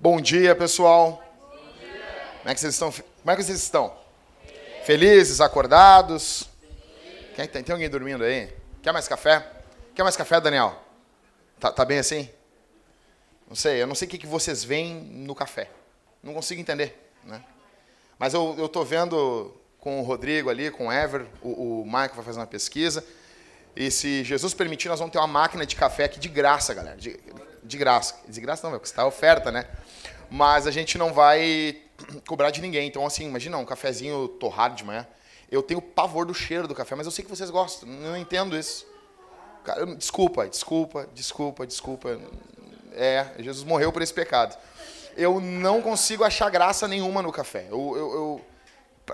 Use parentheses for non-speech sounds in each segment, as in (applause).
Bom dia, pessoal. Como é que vocês estão? Como é que vocês estão? Felizes, acordados? Quem tem? Tem alguém dormindo aí? Quer mais café? Quer mais café, Daniel? Tá, tá bem assim? Não sei, eu não sei o que, que vocês veem no café. Não consigo entender, né? Mas eu, eu tô vendo com o Rodrigo ali, com o Ever, o, o Michael vai fazer uma pesquisa. E se Jesus permitir, nós vamos ter uma máquina de café aqui de graça, galera. De, de graça. De graça não, porque está oferta, né? Mas a gente não vai (clears throat) cobrar de ninguém. Então, assim, imagina um cafezinho torrado de manhã. Eu tenho pavor do cheiro do café, mas eu sei que vocês gostam. Não entendo isso. Desculpa, desculpa, desculpa, desculpa. É, Jesus morreu por esse pecado. Eu não consigo achar graça nenhuma no café. Eu, eu, eu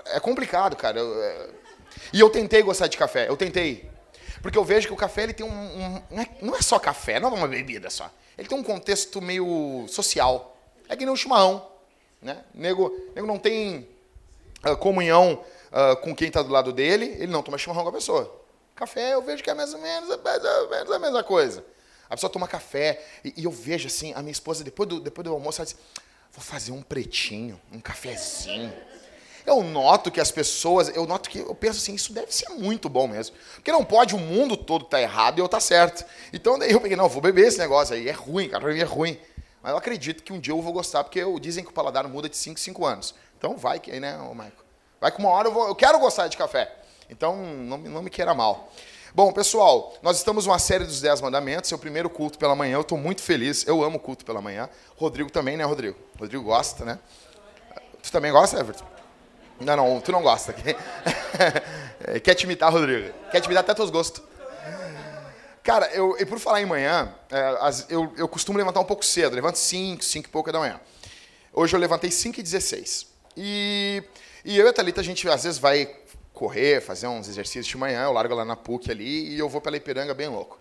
é complicado, cara. Eu, é... E eu tentei gostar de café. Eu tentei. Porque eu vejo que o café ele tem um, um não, é, não, é, só café, não é uma bebida só. Ele tem um contexto meio social. É que nem o chimarrão. Né? Nego, nego não tem uh, comunhão uh, com quem está do lado dele, ele não toma chimarrão com a pessoa. Café eu vejo que é mais ou menos, é mais ou menos a mesma coisa. A pessoa toma café e, e, eu vejo assim, a minha esposa, depois do, depois do almoço, ela diz, vou fazer um pretinho, um cafezinho. Eu noto que as pessoas, eu noto que eu penso assim, isso deve ser muito bom mesmo. Porque não pode o mundo todo estar tá errado e eu estar tá certo. Então daí eu peguei, não, vou beber esse negócio aí, é ruim, cara, pra mim é ruim. Mas eu acredito que um dia eu vou gostar, porque eu, dizem que o paladar muda de 5 em 5 anos. Então vai que, né, ô Maico? Vai que uma hora eu, vou, eu quero gostar de café. Então não, não me queira mal. Bom, pessoal, nós estamos numa série dos 10 mandamentos, é o primeiro culto pela manhã, eu estou muito feliz, eu amo culto pela manhã. Rodrigo também, né, Rodrigo? Rodrigo gosta, né? Tu também gosta, Everton? Não, não, tu não gosta. (laughs) Quer te imitar, Rodrigo? Quer te imitar até teus gostos. Cara, eu, e por falar em manhã, é, eu, eu costumo levantar um pouco cedo. Levanto 5, 5 e pouca da manhã. Hoje eu levantei 5 e 16. E, e eu e a Thalita, a gente às vezes vai correr, fazer uns exercícios de manhã. Eu largo lá na PUC ali e eu vou pela Ipiranga bem louco.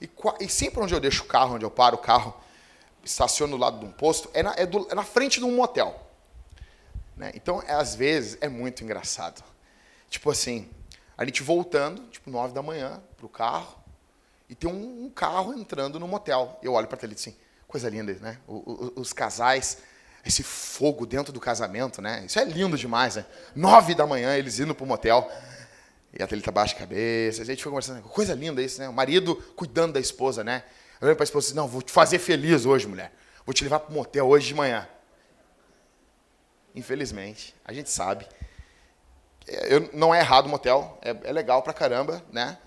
E, e sempre onde eu deixo o carro, onde eu paro o carro, estaciono do lado de um posto, é na, é do, é na frente de um motel. Né? Então, é, às vezes, é muito engraçado. Tipo assim, a gente voltando, tipo, 9 da manhã, pro carro, e tem um, um carro entrando no motel. Eu olho para ele assim, coisa linda, né? O, o, os casais, esse fogo dentro do casamento, né? Isso é lindo demais, né? Nove da manhã, eles indo pro motel. E a Thalita baixa a cabeça. A gente foi conversando, coisa linda isso, né? O marido cuidando da esposa, né? Eu olho para a esposa assim, não, vou te fazer feliz hoje, mulher. Vou te levar pro motel hoje de manhã. Infelizmente, a gente sabe. É, eu, não é errado motel, é, é legal pra caramba, né?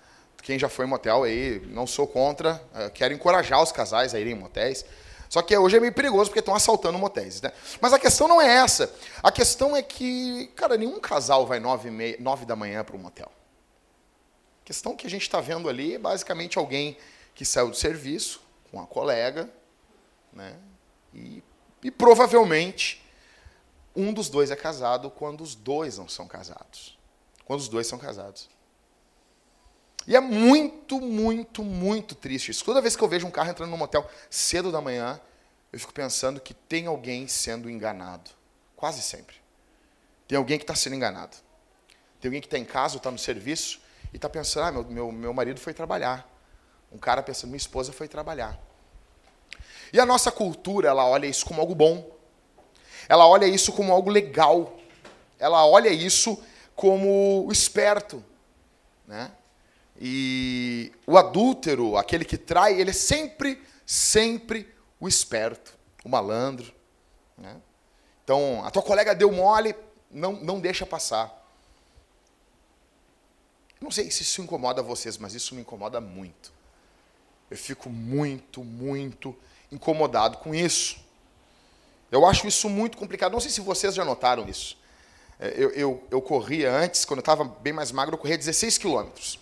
quem já foi em motel aí, não sou contra, uh, quero encorajar os casais a irem em motéis. Só que hoje é meio perigoso porque estão assaltando motéis. Né? Mas a questão não é essa. A questão é que, cara, nenhum casal vai nove, meia, nove da manhã para um motel. A questão que a gente está vendo ali é basicamente alguém que saiu do serviço com a colega, né? E, e provavelmente um dos dois é casado quando os dois não são casados. Quando os dois são casados. E é muito, muito, muito triste isso. Toda vez que eu vejo um carro entrando no motel cedo da manhã, eu fico pensando que tem alguém sendo enganado. Quase sempre. Tem alguém que está sendo enganado. Tem alguém que está em casa está no serviço e está pensando, ah, meu, meu, meu marido foi trabalhar. Um cara pensando, minha esposa foi trabalhar. E a nossa cultura, ela olha isso como algo bom. Ela olha isso como algo legal. Ela olha isso como esperto. Né? E o adúltero, aquele que trai, ele é sempre, sempre o esperto, o malandro. Né? Então, a tua colega deu mole, não, não deixa passar. Não sei se isso incomoda vocês, mas isso me incomoda muito. Eu fico muito, muito incomodado com isso. Eu acho isso muito complicado. Não sei se vocês já notaram isso. É, eu, eu, eu corria antes, quando eu estava bem mais magro, eu corria 16 quilômetros.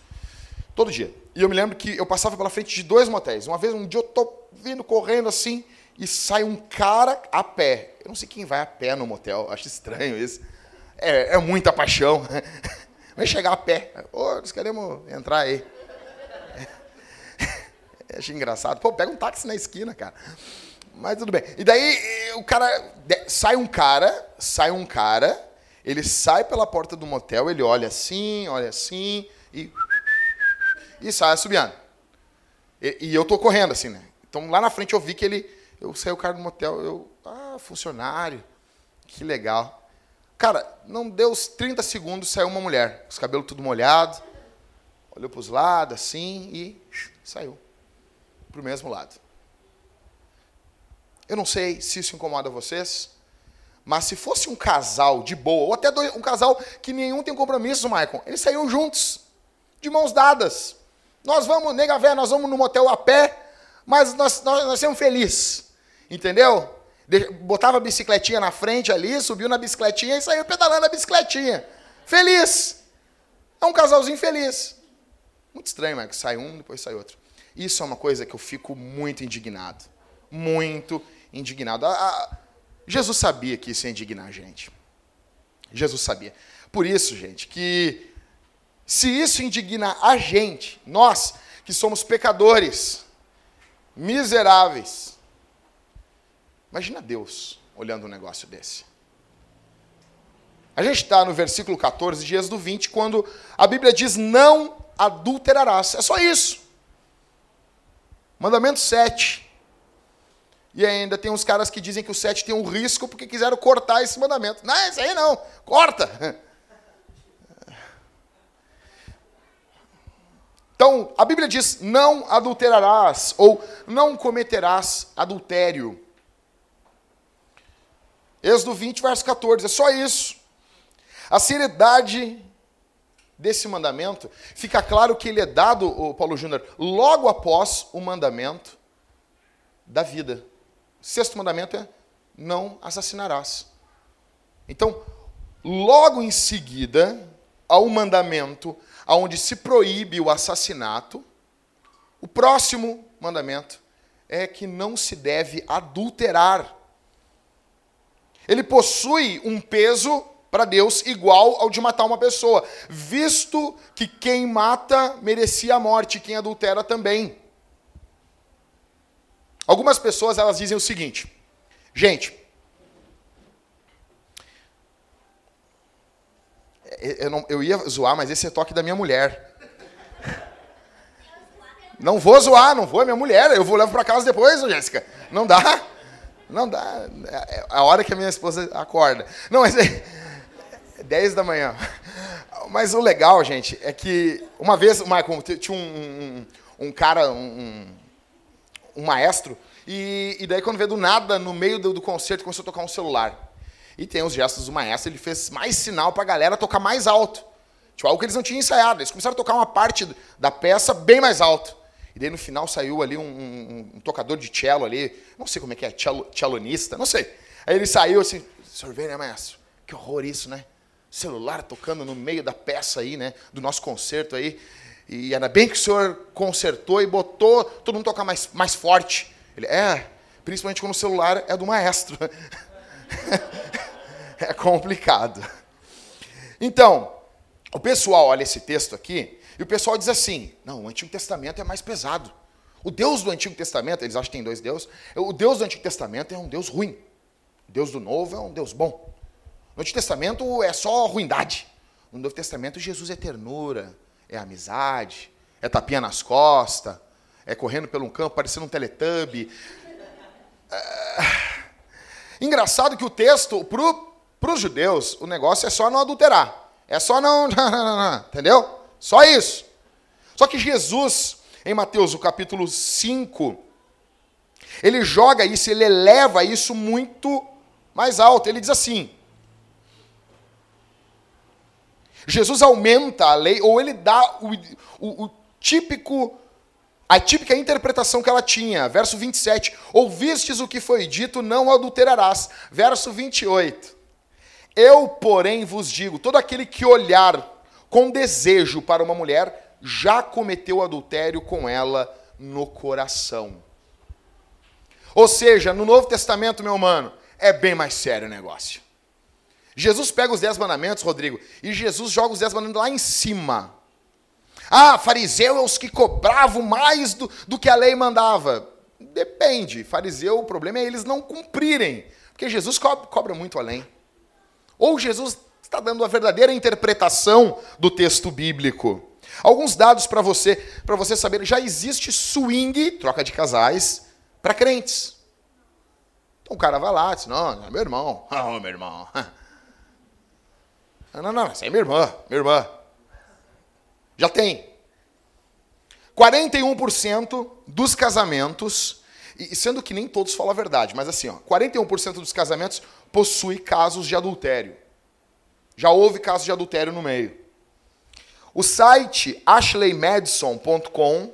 Todo dia. E eu me lembro que eu passava pela frente de dois motéis. Uma vez, um dia eu tô vindo correndo assim e sai um cara a pé. Eu não sei quem vai a pé no motel, acho estranho isso. É, é muita paixão. (laughs) Vai chegar a pé. Ô, oh, nós queremos entrar aí. (laughs) É, achei engraçado. Pô, pega um táxi na esquina, cara. Mas tudo bem. E daí o cara. Sai um cara, sai um cara Ele sai pela porta do motel, ele olha assim, olha assim e e sai assobiando. E, e eu tô correndo assim, né? Então lá na frente eu vi que ele eu saí o cara do motel, eu, ah, funcionário. Que legal. Cara, não deu os 30 segundos, saiu uma mulher, os cabelos tudo molhado, olhou para os lados assim e saiu para o mesmo lado. Eu não sei se isso incomoda vocês, mas se fosse um casal de boa, ou até dois, um casal que nenhum tem compromisso, Maicon, eles saíram juntos, de mãos dadas. Nós vamos, nega véia, nós vamos no motel a pé, mas nós, nós, nós somos felizes. Entendeu? Botava a bicicletinha na frente ali, subiu na bicicletinha e saiu pedalando a bicicletinha. Feliz. É um casalzinho feliz. Muito estranho, Marcos. Sai um, depois sai outro. Isso é uma coisa que eu fico muito indignado. Muito indignado. Jesus sabia que isso ia indignar a gente. Jesus sabia. Por isso, gente, que se isso indigna a gente, nós que somos pecadores, miseráveis, imagina Deus olhando um negócio desse. A gente está no versículo 14 de Êxodo 20, quando a Bíblia diz: Não adulterarás. É só isso. Mandamento 7. E ainda tem uns caras que dizem que o 7 tem um risco porque quiseram cortar esse mandamento. Não, isso aí não. Corta. Então, a Bíblia diz: não adulterarás, ou não cometerás adultério. Êxodo 20, verso 14, é só isso. A seriedade desse mandamento, fica claro que ele é dado, Paulo Júnior, logo após o mandamento da vida. Sexto mandamento é: não assassinarás. Então, logo em seguida ao mandamento onde se proíbe o assassinato, o próximo mandamento é que não se deve adulterar. Ele possui um peso para Deus igual ao de matar uma pessoa, visto que quem mata merecia a morte, quem adultera também. Algumas pessoas elas dizem o seguinte: gente, eu, não, eu ia zoar, mas esse é toque da minha mulher. Não vou zoar, não vou, é minha mulher. Eu vou levar para casa depois, Jéssica. Não dá. Não dá. É a hora que a minha esposa acorda. Não, mas é 10 da manhã. Mas o legal, gente, é que uma vez, Michael, tinha um, um, um cara, um, um maestro, e, e, daí quando veio do nada, no meio do, do concerto, começou a tocar um celular. E tem os gestos do maestro, ele fez mais sinal para a galera tocar mais alto. Tipo, algo que eles não tinham ensaiado. Eles começaram a tocar uma parte da peça bem mais alto. E daí no final saiu ali um, um, um tocador de cello ali, não sei como é que é, cello, cellonista, não sei. Aí ele saiu assim, sorvete, né, maestro? Que horror isso, né? Celular tocando no meio da peça aí, né? Do nosso concerto aí. E ainda bem que o senhor consertou e botou todo mundo tocar mais, mais forte. Ele, é, principalmente quando o celular é do maestro. (laughs) é complicado. Então, o pessoal olha esse texto aqui e o pessoal diz assim: não, o Antigo Testamento é mais pesado. O Deus do Antigo Testamento, eles acham que tem dois deuses, o Deus do Antigo Testamento é um Deus ruim. O Deus do Novo é um Deus bom. No Antigo Testamento é só ruindade. No Novo Testamento, Jesus é ternura, é amizade, é tapinha nas costas, é correndo pelo campo parecendo um teletubbie. É... Engraçado que o texto, para os judeus, o negócio é só não adulterar. É só (laughs) não. Entendeu? Só isso. Só que Jesus, em Mateus, o capítulo 5, ele joga isso, ele eleva isso muito mais alto. Ele diz assim: Jesus aumenta a lei, ou ele dá o, o, o típico a típica interpretação que ela tinha. Verso 27. Ouvistes o que foi dito, não adulterarás. Verso 28. Eu, porém, vos digo: todo aquele que olhar com desejo para uma mulher já cometeu adultério com ela no coração. Ou seja, no Novo Testamento, meu mano, é bem mais sério o negócio. Jesus pega os dez mandamentos, Rodrigo, e Jesus joga os dez mandamentos lá em cima. Ah, fariseu é os que cobravam mais do, do que a lei mandava. Depende. Fariseu, o problema é eles não cumprirem. Porque Jesus cobra, cobra muito além. Ou Jesus está dando a verdadeira interpretação do texto bíblico. Alguns dados para você, para você saber, já existe swing, troca de casais, para crentes. Então o cara vai lá, diz, não, é meu irmão. (laughs) Oh, meu irmão. (laughs) Não, não, não, essa é minha irmã, minha irmã. Já tem. 41% dos casamentos, e sendo que nem todos falam a verdade, mas assim, ó, 41% dos casamentos possui casos de adultério. Já houve casos de adultério no meio. O site ashleymadison.com,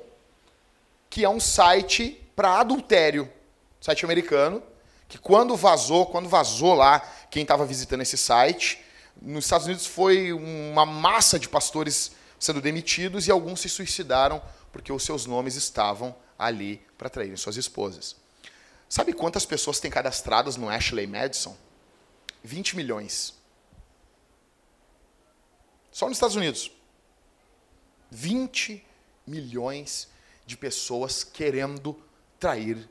que é um site para adultério, site americano, que quando vazou, quando vazou lá, quem estava visitando esse site, nos Estados Unidos foi uma massa de pastores sendo demitidos e alguns se suicidaram porque os seus nomes estavam ali para traírem suas esposas. Sabe quantas pessoas têm cadastradas no Ashley Madison? 20 milhões. Só nos Estados Unidos. 20 milhões de pessoas querendo trair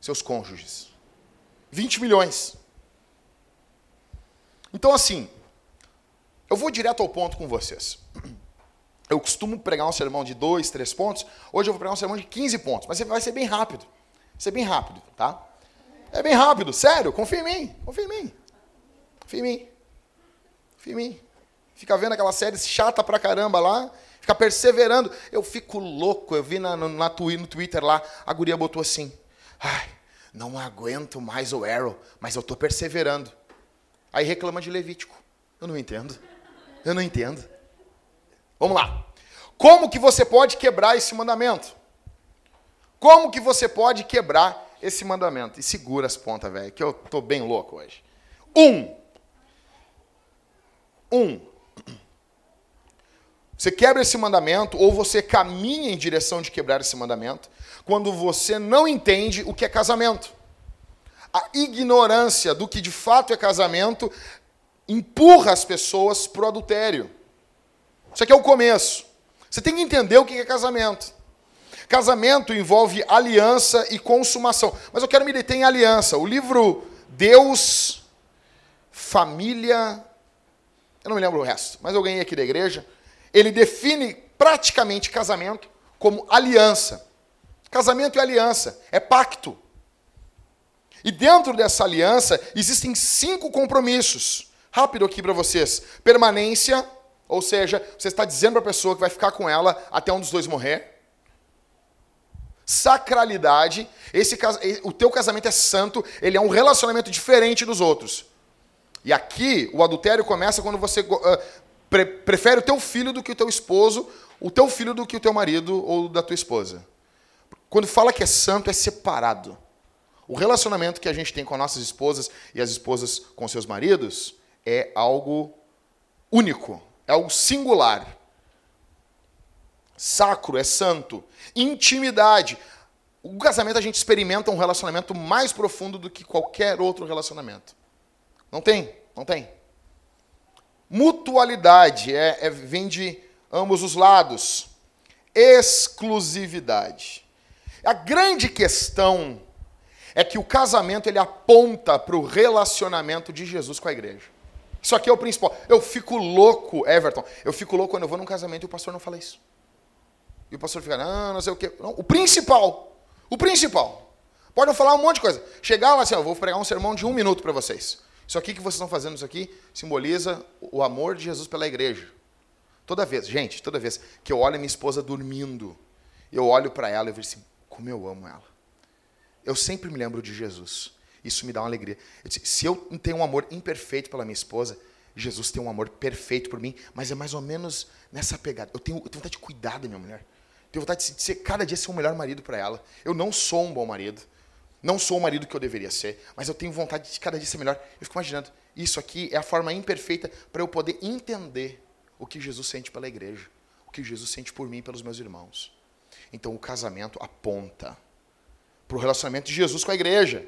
seus cônjuges. 20 milhões. Então, assim, eu vou direto ao ponto com vocês. (clears throat) Eu costumo pregar um sermão de dois, três pontos. Hoje eu vou pregar um sermão de 15 pontos, mas vai ser bem rápido. Vai ser bem rápido, tá? É bem rápido, sério, confia em mim, confia em mim. Confia em mim. Confia em mim. Fica vendo aquela série chata pra caramba lá, fica perseverando. Eu fico louco, eu vi na, na, no Twitter lá, a guria botou assim, ai, não aguento mais o Arrow, mas eu tô perseverando. Aí reclama de Levítico. Eu não entendo. Eu não entendo. Vamos lá. Como que você pode quebrar esse mandamento? Como que você pode quebrar esse mandamento? E segura as pontas, velho, que eu tô bem louco hoje. Um. Um. Você quebra esse mandamento ou você caminha em direção de quebrar esse mandamento quando você não entende o que é casamento. A ignorância do que de fato é casamento empurra as pessoas para o adultério. Isso aqui é o começo. Você tem que entender o que é casamento. Casamento envolve aliança e consumação. Mas eu quero me deter em aliança. O livro Deus, Família. Eu não me lembro o resto, mas eu ganhei aqui da igreja. Ele define praticamente casamento como aliança. Casamento é aliança, é pacto. E dentro dessa aliança existem cinco compromissos. Rápido aqui para vocês: permanência, ou seja, você está dizendo para a pessoa que vai ficar com ela até um dos dois morrer. Sacralidade, esse, o teu casamento é santo, ele é um relacionamento diferente dos outros. E aqui o adultério começa quando você uh, pre prefere o teu filho do que o teu esposo, o teu filho do que o teu marido ou da tua esposa. Quando fala que é santo, é separado. O relacionamento que a gente tem com nossas esposas e as esposas com seus maridos é algo único. É algo singular. Sacro, é santo. Intimidade. O casamento a gente experimenta um relacionamento mais profundo do que qualquer outro relacionamento. Não tem, não tem. Mutualidade é, é vem de ambos os lados. Exclusividade. A grande questão é que o casamento ele aponta para o relacionamento de Jesus com a igreja. Isso aqui é o principal. Eu fico louco, Everton. Eu fico louco quando eu vou num casamento e o pastor não fala isso. E o pastor fica, não, não sei o quê. Não, o principal. O principal. Pode falar um monte de coisa. Chegar lá assim, eu vou pregar um sermão de um minuto para vocês. Isso aqui que vocês estão fazendo, isso aqui, simboliza o amor de Jesus pela igreja. Toda vez, gente, toda vez que eu olho a minha esposa dormindo, eu olho para ela e vejo assim, como eu amo ela. Eu sempre me lembro de Jesus. Isso me dá uma alegria. Eu disse, se eu tenho um amor imperfeito pela minha esposa, Jesus tem um amor perfeito por mim, mas é mais ou menos nessa pegada. Eu tenho, eu tenho vontade de cuidar da minha mulher. Tenho vontade de ser, cada dia ser um melhor marido para ela. Eu não sou um bom marido. Não sou o marido que eu deveria ser, mas eu tenho vontade de cada dia ser melhor. Eu fico imaginando, isso aqui é a forma imperfeita para eu poder entender o que Jesus sente pela igreja, o que Jesus sente por mim e pelos meus irmãos. Então o casamento aponta para o relacionamento de Jesus com a igreja.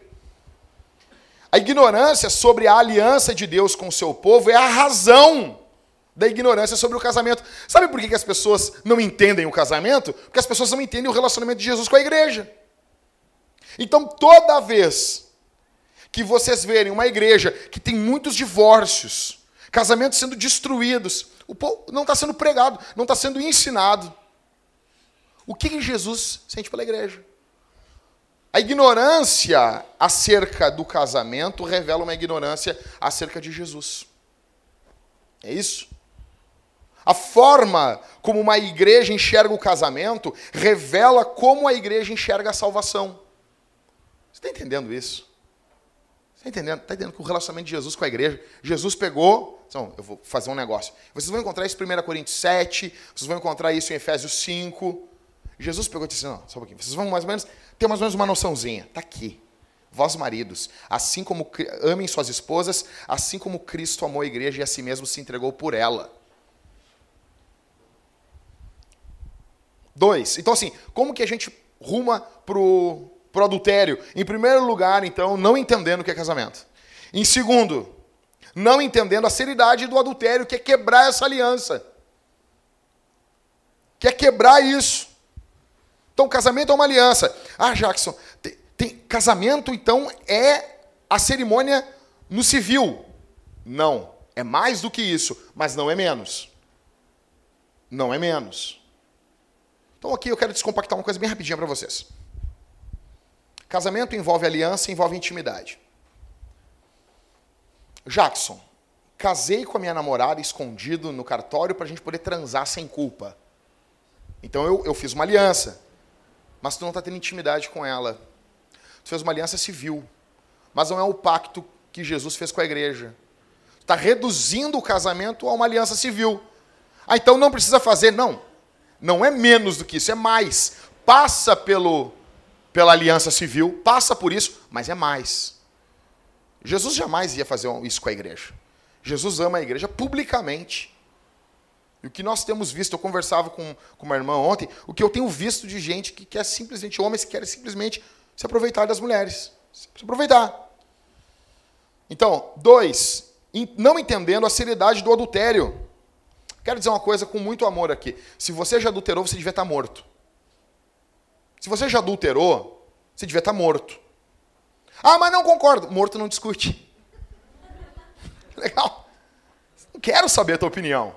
A ignorância sobre a aliança de Deus com o seu povo é a razão da ignorância sobre o casamento. Sabe por que as pessoas não entendem o casamento? Porque as pessoas não entendem o relacionamento de Jesus com a igreja. Então, toda vez que vocês verem uma igreja que tem muitos divórcios, Casamentos sendo destruídos. O povo não está sendo pregado, não está sendo ensinado. O que Jesus sente pela igreja? A ignorância acerca do casamento revela uma ignorância acerca de Jesus. É isso? A forma como uma igreja enxerga o casamento revela como a igreja enxerga a salvação. Você está entendendo isso? Você está entendendo? Está entendendo que o relacionamento de Jesus com a igreja, Jesus pegou. Então, eu vou fazer um negócio. Vocês vão encontrar isso em 1 Coríntios 7, vocês vão encontrar isso em Efésios 5. Jesus pegou e disse: Não, só um pouquinho. Vocês vão mais ou menos ter mais ou menos uma noçãozinha. Está aqui. Vós, maridos, assim como amem suas esposas, assim como Cristo amou a igreja e a si mesmo se entregou por ela. Dois. Então, assim, como que a gente ruma pro, pro adultério? Em primeiro lugar, então, não entendendo o que é casamento. Em segundo, não entendendo a seriedade do adultério, que é quebrar essa aliança. Que é quebrar isso. Então, casamento é uma aliança. Ah, Jackson, tem, tem, casamento, então, é a cerimônia no civil. Não. É mais do que isso, mas não é menos. Não é menos. Então, aqui eu quero descompactar uma coisa bem rapidinha para vocês. Casamento envolve aliança, envolve intimidade. Jackson, casei com a minha namorada escondido no cartório para a gente poder transar sem culpa. Então eu, eu fiz uma aliança mas tu não está tendo intimidade com ela. Tu fez uma aliança civil, mas não é o pacto que Jesus fez com a igreja. Tu está reduzindo o casamento a uma aliança civil. Ah, então não precisa fazer. Não. Não é menos do que isso, é mais. Passa pelo, pela aliança civil, passa por isso, mas é mais. Jesus jamais ia fazer isso com a igreja. Jesus ama a igreja publicamente. E o que nós temos visto, eu conversava com, com uma irmã ontem, o que eu tenho visto de gente que quer simplesmente, homens que querem simplesmente se aproveitar das mulheres. Se aproveitar. Então, dois, não entendendo a seriedade do adultério. Quero dizer uma coisa com muito amor aqui. Se você já adulterou, você devia estar morto. Se você já adulterou, você devia estar morto. Ah, mas não concordo. Morto não discute. (laughs) Legal. Não quero saber a tua opinião.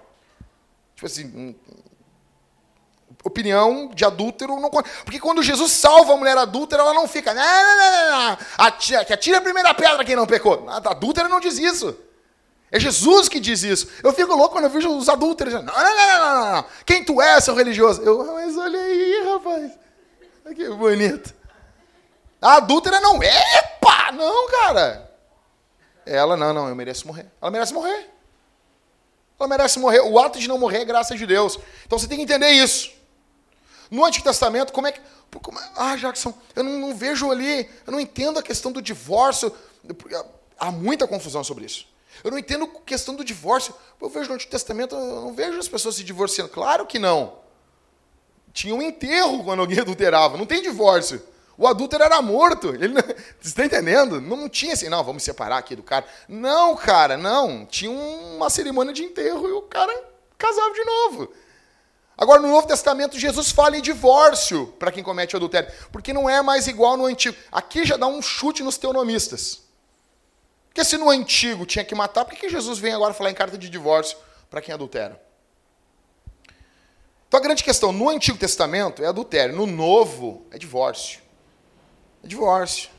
Tipo assim, opinião de adúltero não Porque quando Jesus salva a mulher adúltera, ela não fica. Não, não, não, Atira, que atira a primeira pedra quem não pecou. A adúltera não diz isso. É Jesus que diz isso. Eu fico louco quando eu vejo os adúlteros. Não, não, não, não, não. Quem tu é, seu religioso? Eu, ah, mas olha aí, rapaz. Que bonito. A adúltera não é, Epa! Não, cara. Ela, não, não, eu mereço morrer. Ela merece morrer. Ela merece morrer. O ato de não morrer é graça de Deus. Então você tem que entender isso. No Antigo Testamento, como é que. Como, ah, Jackson, eu não, não, vejo ali, eu não entendo a questão do divórcio. Há muita confusão sobre isso. Eu não entendo a questão do divórcio. Eu vejo no Antigo Testamento, eu não vejo as pessoas se divorciando. Claro que não. Tinha um enterro quando alguém adulterava. Não tem divórcio. O adúltero era morto. Ele não, (laughs) você está entendendo? Não, tinha assim, não, vamos separar aqui do cara. Não, cara, não. Tinha uma cerimônia de enterro e o cara casava de novo. Agora, no Novo Testamento, Jesus fala em divórcio para quem comete adultério, porque não é mais igual no Antigo. Aqui já dá um chute nos teonomistas. Porque se no Antigo tinha que matar, por que Jesus vem agora falar em carta de divórcio para quem adultera? Então a grande questão, no Antigo Testamento é adultério, no Novo é divórcio. Divórcio.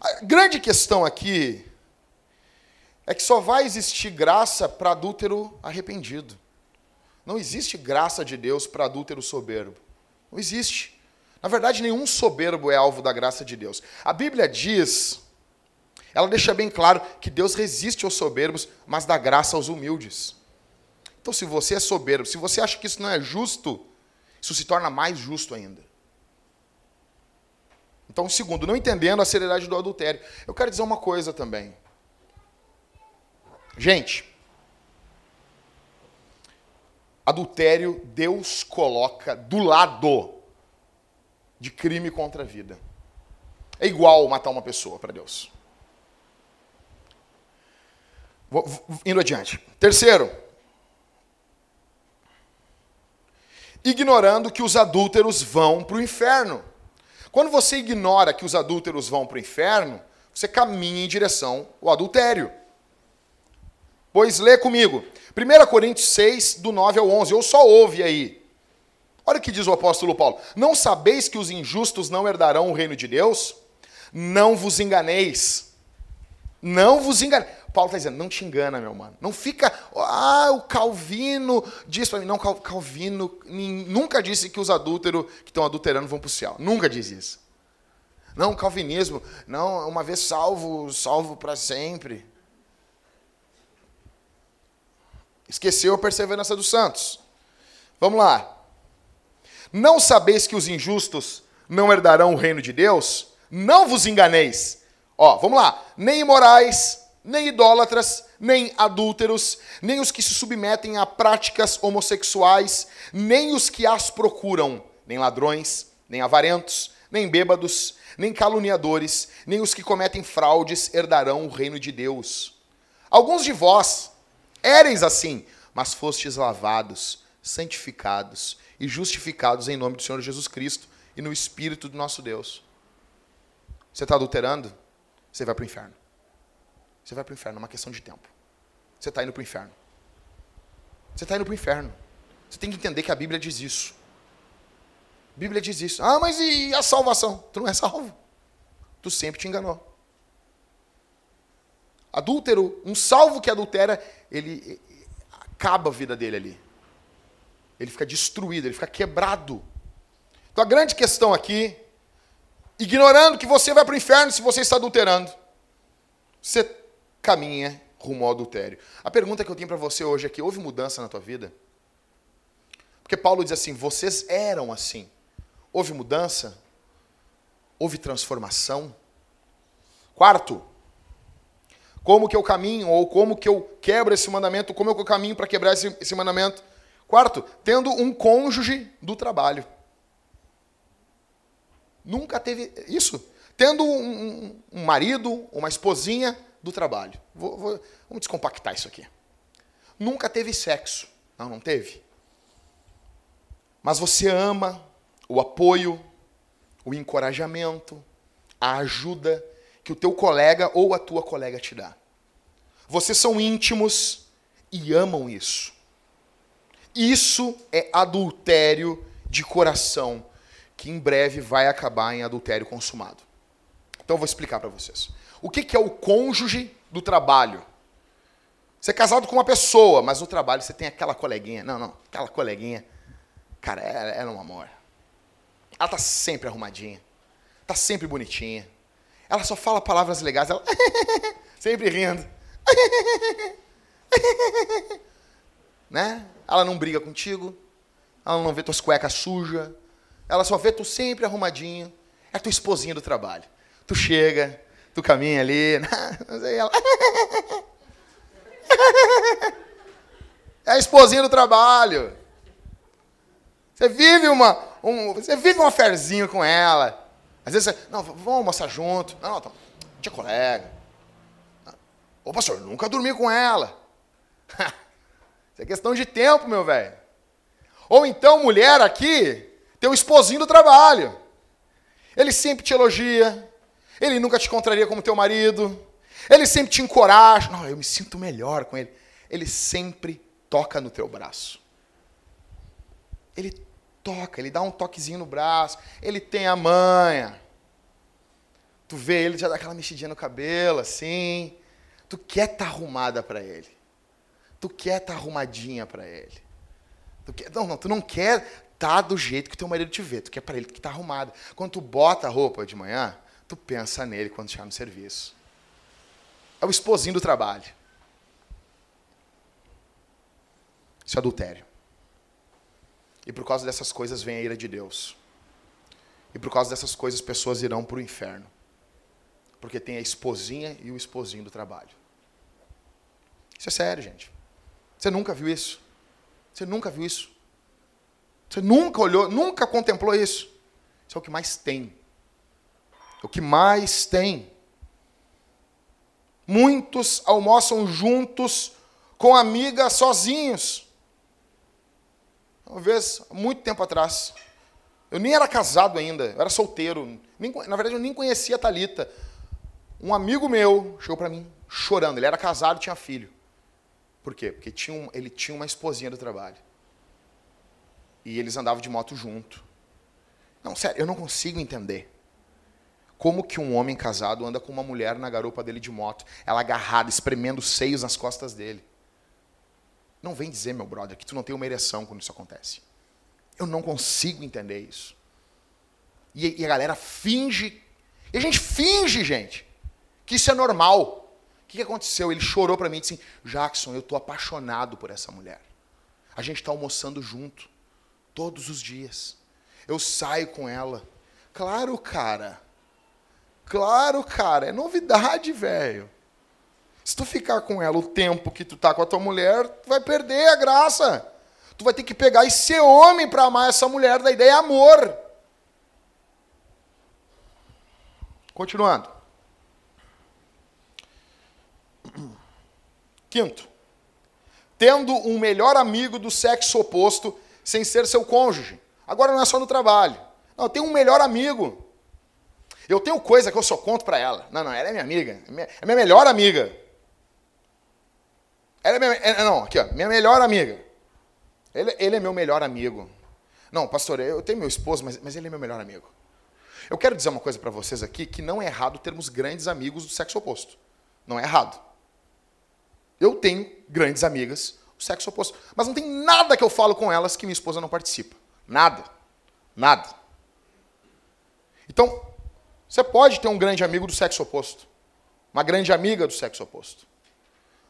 A grande questão aqui é que só vai existir graça para adúltero arrependido. Não existe graça de Deus para adúltero soberbo. Não existe. Na verdade, nenhum soberbo é alvo da graça de Deus. A Bíblia diz, ela deixa bem claro que Deus resiste aos soberbos, mas dá graça aos humildes. Então, se você é soberbo, se você acha que isso não é justo, isso se torna mais justo ainda. Então, segundo, não entendendo a seriedade do adultério. Eu quero dizer uma coisa também. Gente, adultério Deus coloca do lado de crime contra a vida. É igual matar uma pessoa para Deus. Indo adiante. Terceiro, ignorando que os adúlteros vão para o inferno. Quando você ignora que os adúlteros vão para o inferno, você caminha em direção ao adultério. Pois lê comigo. 1 Coríntios 6, do 9 ao 11. Ou só ouve aí. Olha o que diz o apóstolo Paulo. Não sabeis que os injustos não herdarão o reino de Deus? Não vos enganeis. Não vos enganeis. Paulo está dizendo, não te engana, meu mano. Não fica, ah, o Calvino diz para mim. Não, Calvino nunca disse que os adúlteros que estão adulterando vão para o céu. Nunca diz isso. Não, calvinismo, não, uma vez salvo, salvo para sempre. Esqueceu a perseverança dos santos. Vamos lá. Não sabeis que os injustos não herdarão o reino de Deus? Não vos enganeis. Ó, vamos lá. Nem imorais, nem idólatras, nem adúlteros, nem os que se submetem a práticas homossexuais, nem os que as procuram, nem ladrões, nem avarentos, nem bêbados, nem caluniadores, nem os que cometem fraudes herdarão o reino de Deus. Alguns de vós éreis assim, mas fostes lavados, santificados e justificados em nome do Senhor Jesus Cristo e no Espírito do nosso Deus. Você está adulterando? Você vai para o inferno. Você vai para o inferno, é uma questão de tempo. Você está indo para o inferno. Você está indo para o inferno. Você tem que entender que a Bíblia diz isso. A Bíblia diz isso. Ah, mas e a salvação? Tu não é salvo. Tu sempre te enganou. Adúltero, um salvo que adultera, ele acaba a vida dele ali. Ele fica destruído, ele fica quebrado. Então a grande questão aqui, ignorando que você vai para o inferno se você está adulterando, você caminha rumo ao adultério. A pergunta que eu tenho para você hoje é que houve mudança na tua vida? Porque Paulo diz assim: vocês eram assim. Houve mudança? Houve transformação? Quarto, como que eu caminho, ou como que eu quebro esse mandamento, como é que eu caminho para quebrar esse, esse mandamento. Quarto, tendo um cônjuge do trabalho. Nunca teve isso. Tendo um, um marido, uma esposinha do trabalho. Vou, vou, vamos descompactar isso aqui. Nunca teve sexo. Não, não teve. Mas você ama o apoio, o encorajamento, a ajuda que o teu colega ou a tua colega te dá. Vocês são íntimos e amam isso. Isso é adultério de coração, que em breve vai acabar em adultério consumado. Então eu vou explicar para vocês. O que é o cônjuge do trabalho? Você é casado com uma pessoa, mas no trabalho você tem aquela coleguinha. Não, não, aquela coleguinha. Cara, ela, é um amor. Ela tá sempre arrumadinha. Tá sempre bonitinha. Ela só fala palavras legais, ela (laughs) sempre rindo. (laughs) né? Ela não briga contigo, ela não vê tuas cuecas sujas, ela só vê tu sempre arrumadinho. É tua esposinha do trabalho. Tu chega, tu caminha ali, (laughs) ela... é a esposinha do trabalho. Você vive uma, um, você vive um aferzinho com ela. Às vezes você, não, vamos almoçar junto. Não, não, tá, tinha colega. Ô, pastor, nunca dormi com ela. (laughs) Isso é questão de tempo, meu velho. Ou então, mulher aqui, tem esposinho do trabalho. Ele sempre te elogia. Ele nunca te contraria como teu marido. Ele sempre te encoraja. Não, eu me sinto melhor com ele. Ele sempre toca no teu braço. Ele toca, ele dá um toquezinho no braço, ele tem a manha. Tu vê ele, já dá aquela mexidinha no cabelo, assim. Tu quer estar tá arrumada para ele. Tu quer estar tá arrumadinha para ele. Tu quer, não, não, tu não quer estar tá do jeito que teu marido te vê. Tu quer para ele que tá arrumado. Quando tu bota a roupa de manhã, tu pensa nele quando chegar no serviço. É o esposinho do trabalho. Isso é adultério. E por causa dessas coisas vem a ira de Deus. E por causa dessas coisas pessoas irão para o inferno. Porque tem a esposinha e o esposinho do trabalho. Isso é sério, gente. Você nunca viu isso? Você nunca viu isso? Você nunca olhou, nunca contemplou isso? Isso é o que mais tem. O que mais tem. Muitos almoçam juntos com amigas sozinhos. Uma vez, muito tempo atrás, eu nem era casado ainda, eu era solteiro. Nem, na verdade, eu nem conhecia a Thalita. Um amigo meu chegou para mim chorando. Ele era casado, tinha filho. Por quê? Porque tinha um, ele tinha uma esposinha do trabalho. E eles andavam de moto junto. Não, sério, eu não consigo entender. Como que um homem casado anda com uma mulher na garupa dele de moto, ela agarrada, espremendo os seios nas costas dele? Não vem dizer, meu brother, que tu não tem uma ereção quando isso acontece. Eu não consigo entender isso. E, e a galera finge. E a gente finge, gente, que isso é normal. O que, que aconteceu? Ele chorou para mim e disse: assim, Jackson, eu estou apaixonado por essa mulher. A gente está almoçando junto, todos os dias. Eu saio com ela. Claro, cara. Claro, cara. É novidade, velho. Se tu ficar com ela o tempo que tu tá com a tua mulher, tu vai perder a graça. Tu vai ter que pegar e ser homem para amar essa mulher, da ideia é amor. Continuando. (clears throat) Quinto, tendo um melhor amigo do sexo oposto sem ser seu cônjuge. Agora não é só no trabalho. Não, tenho um melhor amigo. Eu tenho coisa que eu só conto para ela. Não, não, ela é minha amiga. É minha, é minha melhor amiga. Ela é minha, é, não, aqui, ó, minha melhor amiga. Ele, ele, é meu melhor amigo. Não, pastor, eu tenho meu esposo, mas, mas ele é meu melhor amigo. Eu quero dizer uma coisa para vocês aqui, que não é errado termos grandes amigos do sexo oposto. Não é errado. Eu tenho grandes amigas do sexo oposto. Mas não tem nada que eu falo com elas que minha esposa não participa. Nada. Nada. Então, você pode ter um grande amigo do sexo oposto. Uma grande amiga do sexo oposto.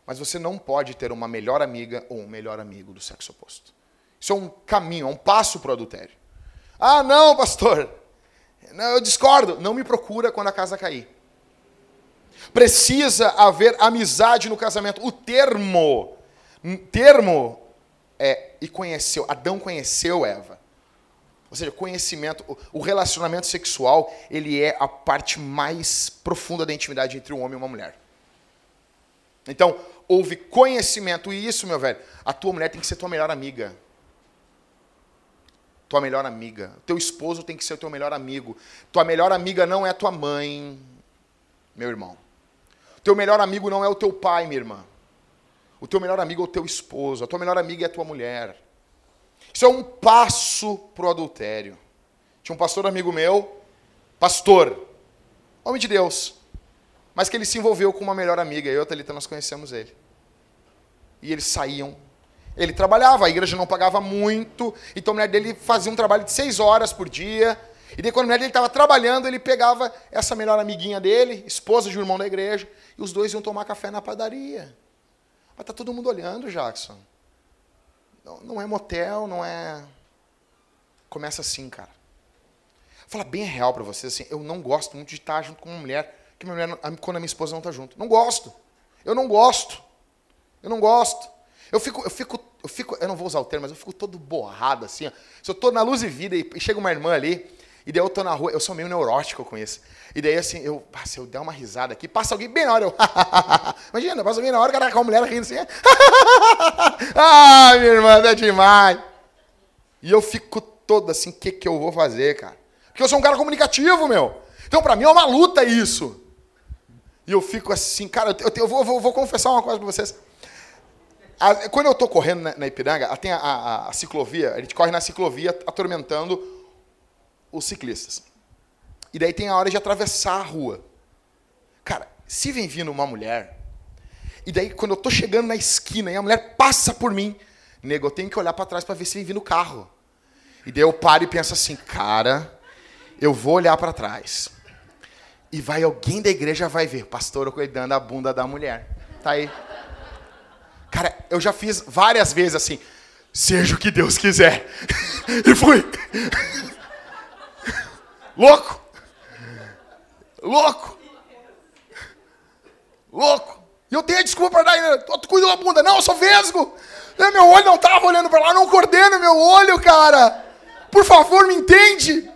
Mas você não pode ter uma melhor amiga ou um melhor amigo do sexo oposto. Isso é um caminho, é um passo para o adultério. Ah, não, pastor. Eu discordo. Não me procura quando a casa cair. Precisa haver amizade no casamento. O termo, termo é e conheceu. Adão conheceu Eva. Ou seja, conhecimento, o relacionamento sexual, ele é a parte mais profunda da intimidade entre um homem e uma mulher. Então, houve conhecimento. E isso, meu velho, a tua mulher tem que ser tua melhor amiga. Tua melhor amiga. Teu esposo tem que ser o teu melhor amigo. Tua melhor amiga não é tua mãe, meu irmão. Teu melhor amigo não é o teu pai, minha irmã. O teu melhor amigo é o teu esposo. A tua melhor amiga é a tua mulher. Isso é um passo pro adultério. Tinha um pastor amigo meu, pastor, homem de Deus, mas que ele se envolveu com uma melhor amiga. Eu e a Thalita, nós conhecemos ele. E eles saíam. Ele trabalhava, a igreja não pagava muito, então a mulher dele fazia um trabalho de seis horas por dia. E daí, quando a mulher dele estava trabalhando, ele pegava essa melhor amiguinha dele, esposa de um irmão da igreja, e os dois iam tomar café na padaria. Mas tá todo mundo olhando, Jackson. Não, não é motel, não é. Começa assim, cara. Fala bem real para vocês assim, eu não gosto muito de estar junto com uma mulher que minha mulher, quando a minha esposa não está junto. Não gosto. Eu não gosto. Eu não gosto. Eu fico, eu fico, eu fico, eu não vou usar o termo, mas eu fico todo borrado assim. Ó. Se eu estou na luz e vida e, chega uma irmã ali, e daí eu estou na rua, eu sou meio neurótico com isso. E daí assim, eu, ah, se eu der uma risada aqui, passa alguém bem na hora, eu, (laughs) imagina, passa alguém na hora, cara, com a mulher rindo assim, (laughs) ah, minha irmã, é demais. E eu fico todo assim, o que, que eu vou fazer, cara? Porque eu sou um cara comunicativo, meu. Então, para mim é uma luta isso. E eu fico assim, cara, eu, eu vou, vou, vou, confessar uma coisa para vocês. A, quando eu estou correndo na, na, Ipiranga, tem a, a, a, ciclovia, a gente corre na ciclovia atormentando os ciclistas. E daí tem a hora de atravessar a rua. Cara, se vem vindo uma mulher, e daí quando eu estou chegando na esquina e a mulher passa por mim, nego, eu tenho que olhar para trás para ver se vem vindo o carro. E daí eu paro e penso assim, cara, eu vou olhar para trás. E vai alguém da igreja vai ver, pastor cuidando da bunda da mulher. Tá aí. Cara, eu já fiz várias vezes assim, seja o que Deus quiser. (laughs) e fui. Louco. Louco. Louco. E eu tenho a desculpa para dar ainda. Tu cuida da bunda. Não, eu sou vesgo. Meu olho não estava olhando para lá, não coordeno meu olho, cara. Por favor, me entende.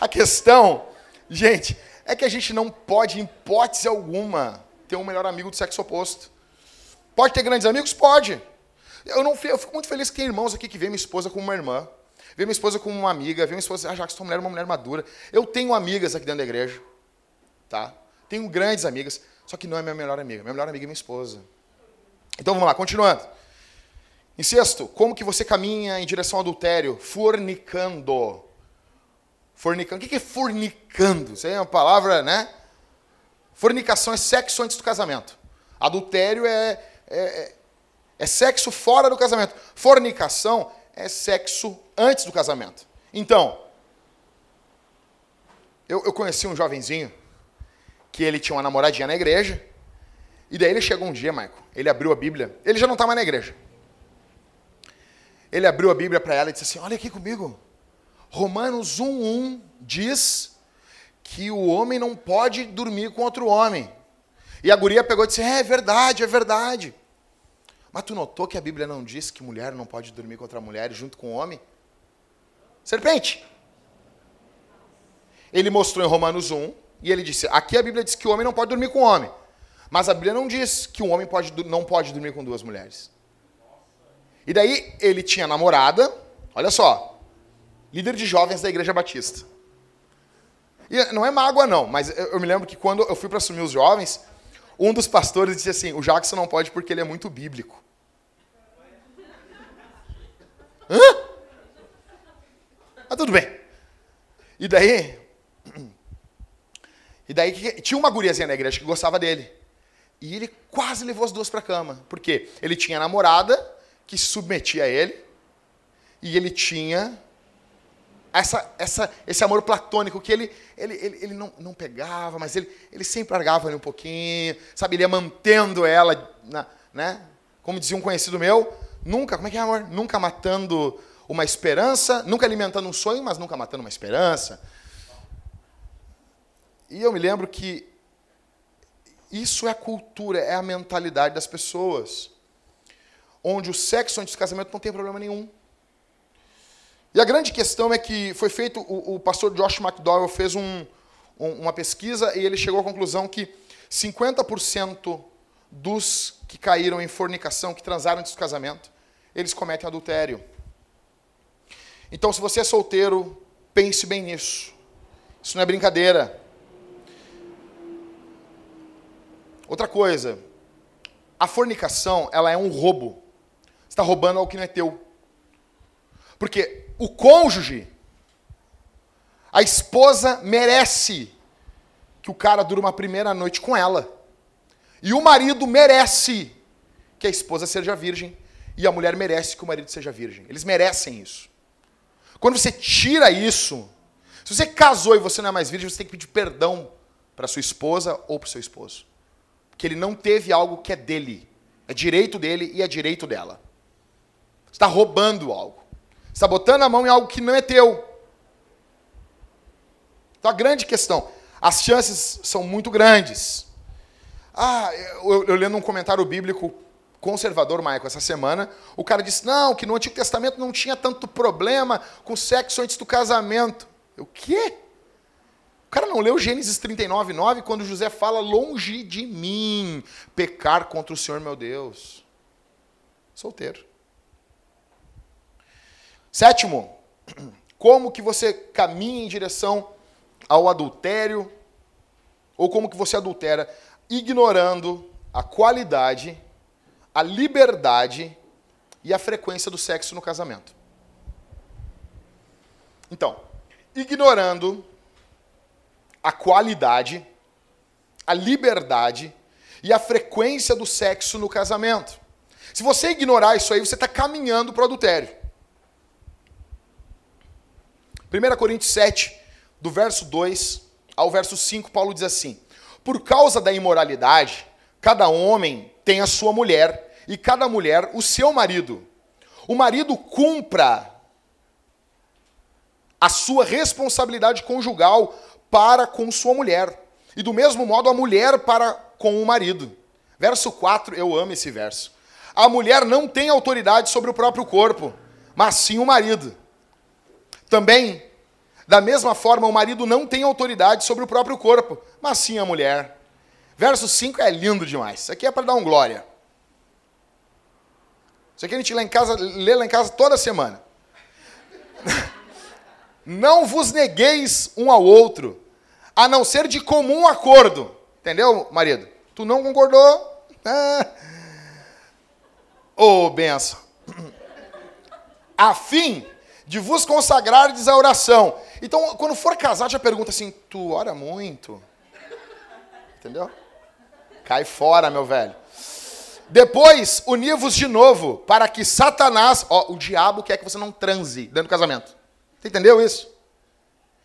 A questão, gente, é que a gente não pode, em hipótese alguma, ter um melhor amigo do sexo oposto. Pode ter grandes amigos? Pode. Eu, não, eu fico muito feliz que tem irmãos aqui que veem minha esposa como uma irmã, vê minha esposa como uma amiga, vê minha esposa, ah, já que sua mulher é uma mulher madura. Eu tenho amigas aqui dentro da igreja, tá? Tenho grandes amigas. Só que não é minha melhor amiga. Minha melhor amiga é minha esposa. Então vamos lá, continuando. Em sexto, como que você caminha em direção ao adultério? Fornicando. Fornicando. O que é fornicando? Isso aí é uma palavra, né? Fornicação é sexo antes do casamento. Adultério é, é, é, é sexo fora do casamento. Fornicação é sexo antes do casamento. Então, eu, eu conheci um jovenzinho que ele tinha uma namoradinha na igreja. E daí ele chegou um dia, Michael, ele abriu a Bíblia. Ele já não está mais na igreja. Ele abriu a Bíblia para ela e disse assim: Olha aqui comigo. Romanos 1,1 diz que o homem não pode dormir com outro homem. E a guria pegou e disse: É, é verdade, é verdade. Mas tu notou que a Bíblia não diz que mulher não pode dormir com outra mulher junto com o homem? Serpente. Ele mostrou em Romanos 1 e ele disse: Aqui a Bíblia diz que o homem não pode dormir com o homem. Mas a Bíblia não diz que um homem pode, não pode dormir com duas mulheres. E daí ele tinha namorada, olha só, líder de jovens da Igreja Batista. E não é mágoa, não, mas eu, me lembro que quando eu fui para assumir os jovens, um dos pastores disse assim: o Jackson não pode porque ele é muito bíblico. Hã? Mas tudo bem. E daí. (clears throat) E daí tinha uma guriazinha na igreja que gostava dele. E ele quase levou as duas para cama. Por quê? Ele tinha namorada que se submetia a ele, e ele tinha essa, essa, esse amor platônico que ele, ele, ele, ele não, não pegava, mas ele, ele sempre largava ali um pouquinho, sabe? Ele ia mantendo ela, na, né? Como dizia um conhecido meu, nunca, como é que é amor? Nunca matando uma esperança, nunca alimentando um sonho, mas nunca matando uma esperança. E eu me lembro que isso é a cultura, é a mentalidade das pessoas. Onde o sexo antes do casamento não tem problema nenhum. E a grande questão é que foi feito, o, o pastor Josh McDowell fez um, um, uma pesquisa e ele chegou à conclusão que 50% dos que caíram em fornicação, que transaram antes do casamento, eles cometem adultério. Então, se você é solteiro, pense bem nisso. Isso não é brincadeira. Outra coisa, a fornicação, ela é um roubo. Você está roubando algo que não é teu. Porque o cônjuge, a esposa merece que o cara dure uma primeira noite com ela. E o marido merece que a esposa seja virgem. E a mulher merece que o marido seja virgem. Eles merecem isso. Quando você tira isso, se você casou e você não é mais virgem, você tem que pedir perdão para sua esposa ou para o seu esposo que ele não teve algo que é dele. É direito dele e é direito dela. Você está roubando algo. Você está botando a mão em algo que não é teu. Então a grande questão. As chances são muito grandes. Ah, eu, eu lendo um comentário bíblico conservador, Michael, essa semana, o cara disse, não, que no Antigo Testamento não tinha tanto problema com sexo antes do casamento. O quê? cara não leu Gênesis 39, 9, quando José fala: Longe de mim pecar contra o Senhor meu Deus. Solteiro. Sétimo, como que você caminha em direção ao adultério, ou como que você adultera, ignorando a qualidade, a liberdade e a frequência do sexo no casamento. Então, ignorando a qualidade, a liberdade e a frequência do sexo no casamento. Se você ignorar isso aí, você está caminhando para o adultério. 1 Coríntios 7, do verso 2 ao verso 5, Paulo diz assim: Por causa da imoralidade, cada homem tem a sua mulher, e cada mulher o seu marido. O marido cumpra a sua responsabilidade conjugal para com sua mulher. E do mesmo modo a mulher para com o marido. Verso 4, eu amo esse verso. A mulher não tem autoridade sobre o próprio corpo, mas sim o marido. Também, da mesma forma, o marido não tem autoridade sobre o próprio corpo, mas sim a mulher. Verso 5 é lindo demais. Isso aqui é para dar um glória. Isso aqui a gente lê, em casa, lê lá em casa toda semana. (laughs) Não vos negueis um ao outro, a não ser de comum acordo. Entendeu, marido? Tu não concordou? (laughs) Ô, oh, benção. (clears throat) A fim de vos consagrardes à oração. Então, quando for casar, já pergunta assim: tu ora muito? Entendeu? Cai fora, meu velho. Depois, univos de novo, para que Satanás, ó, o diabo quer que você não transe dentro do casamento. Você entendeu isso?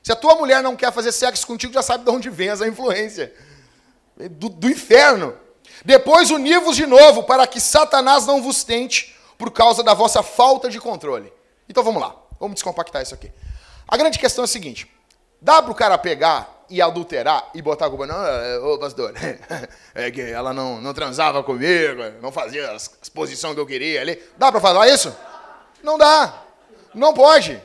Se a tua mulher não quer fazer sexo contigo, já sabe de onde vem essa influência. Do, do inferno. Depois univos de novo, para que Satanás não vos tente por causa da vossa falta de controle. Então vamos lá, vamos descompactar isso aqui. A grande questão é a seguinte: dá para o cara pegar e adulterar e botar a culpa, não, é, ô pastor, (laughs) é que ela não, não transava comigo, não fazia as, as posições que eu queria ali. Dá para falar isso? Não dá. Não pode.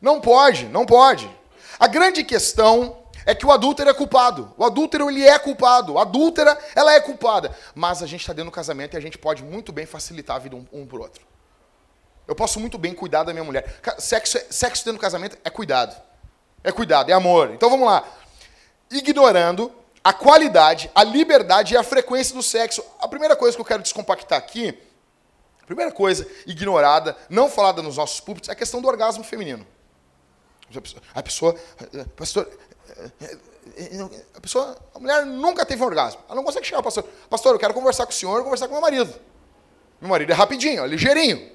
Não pode, não pode. A grande questão é que o adúltero é culpado. O adúltero, ele é culpado. A adúltera, ela é culpada. Mas a gente está dentro do casamento e a gente pode muito bem facilitar a vida um, um pro outro. Eu posso muito bem cuidar da minha mulher. Sexo, é, sexo dentro do casamento é cuidado. É cuidado, é amor. Então vamos lá ignorando a qualidade, a liberdade e a frequência do sexo. A primeira coisa que eu quero descompactar aqui, a primeira coisa ignorada, não falada nos nossos púlpitos, é a questão do orgasmo feminino. A pessoa, pastor, a pessoa, a mulher nunca teve um orgasmo. Ela não consegue chegar pastor. Pastor, eu quero conversar com o senhor, conversar com meu marido. Meu marido é rapidinho, é ligeirinho.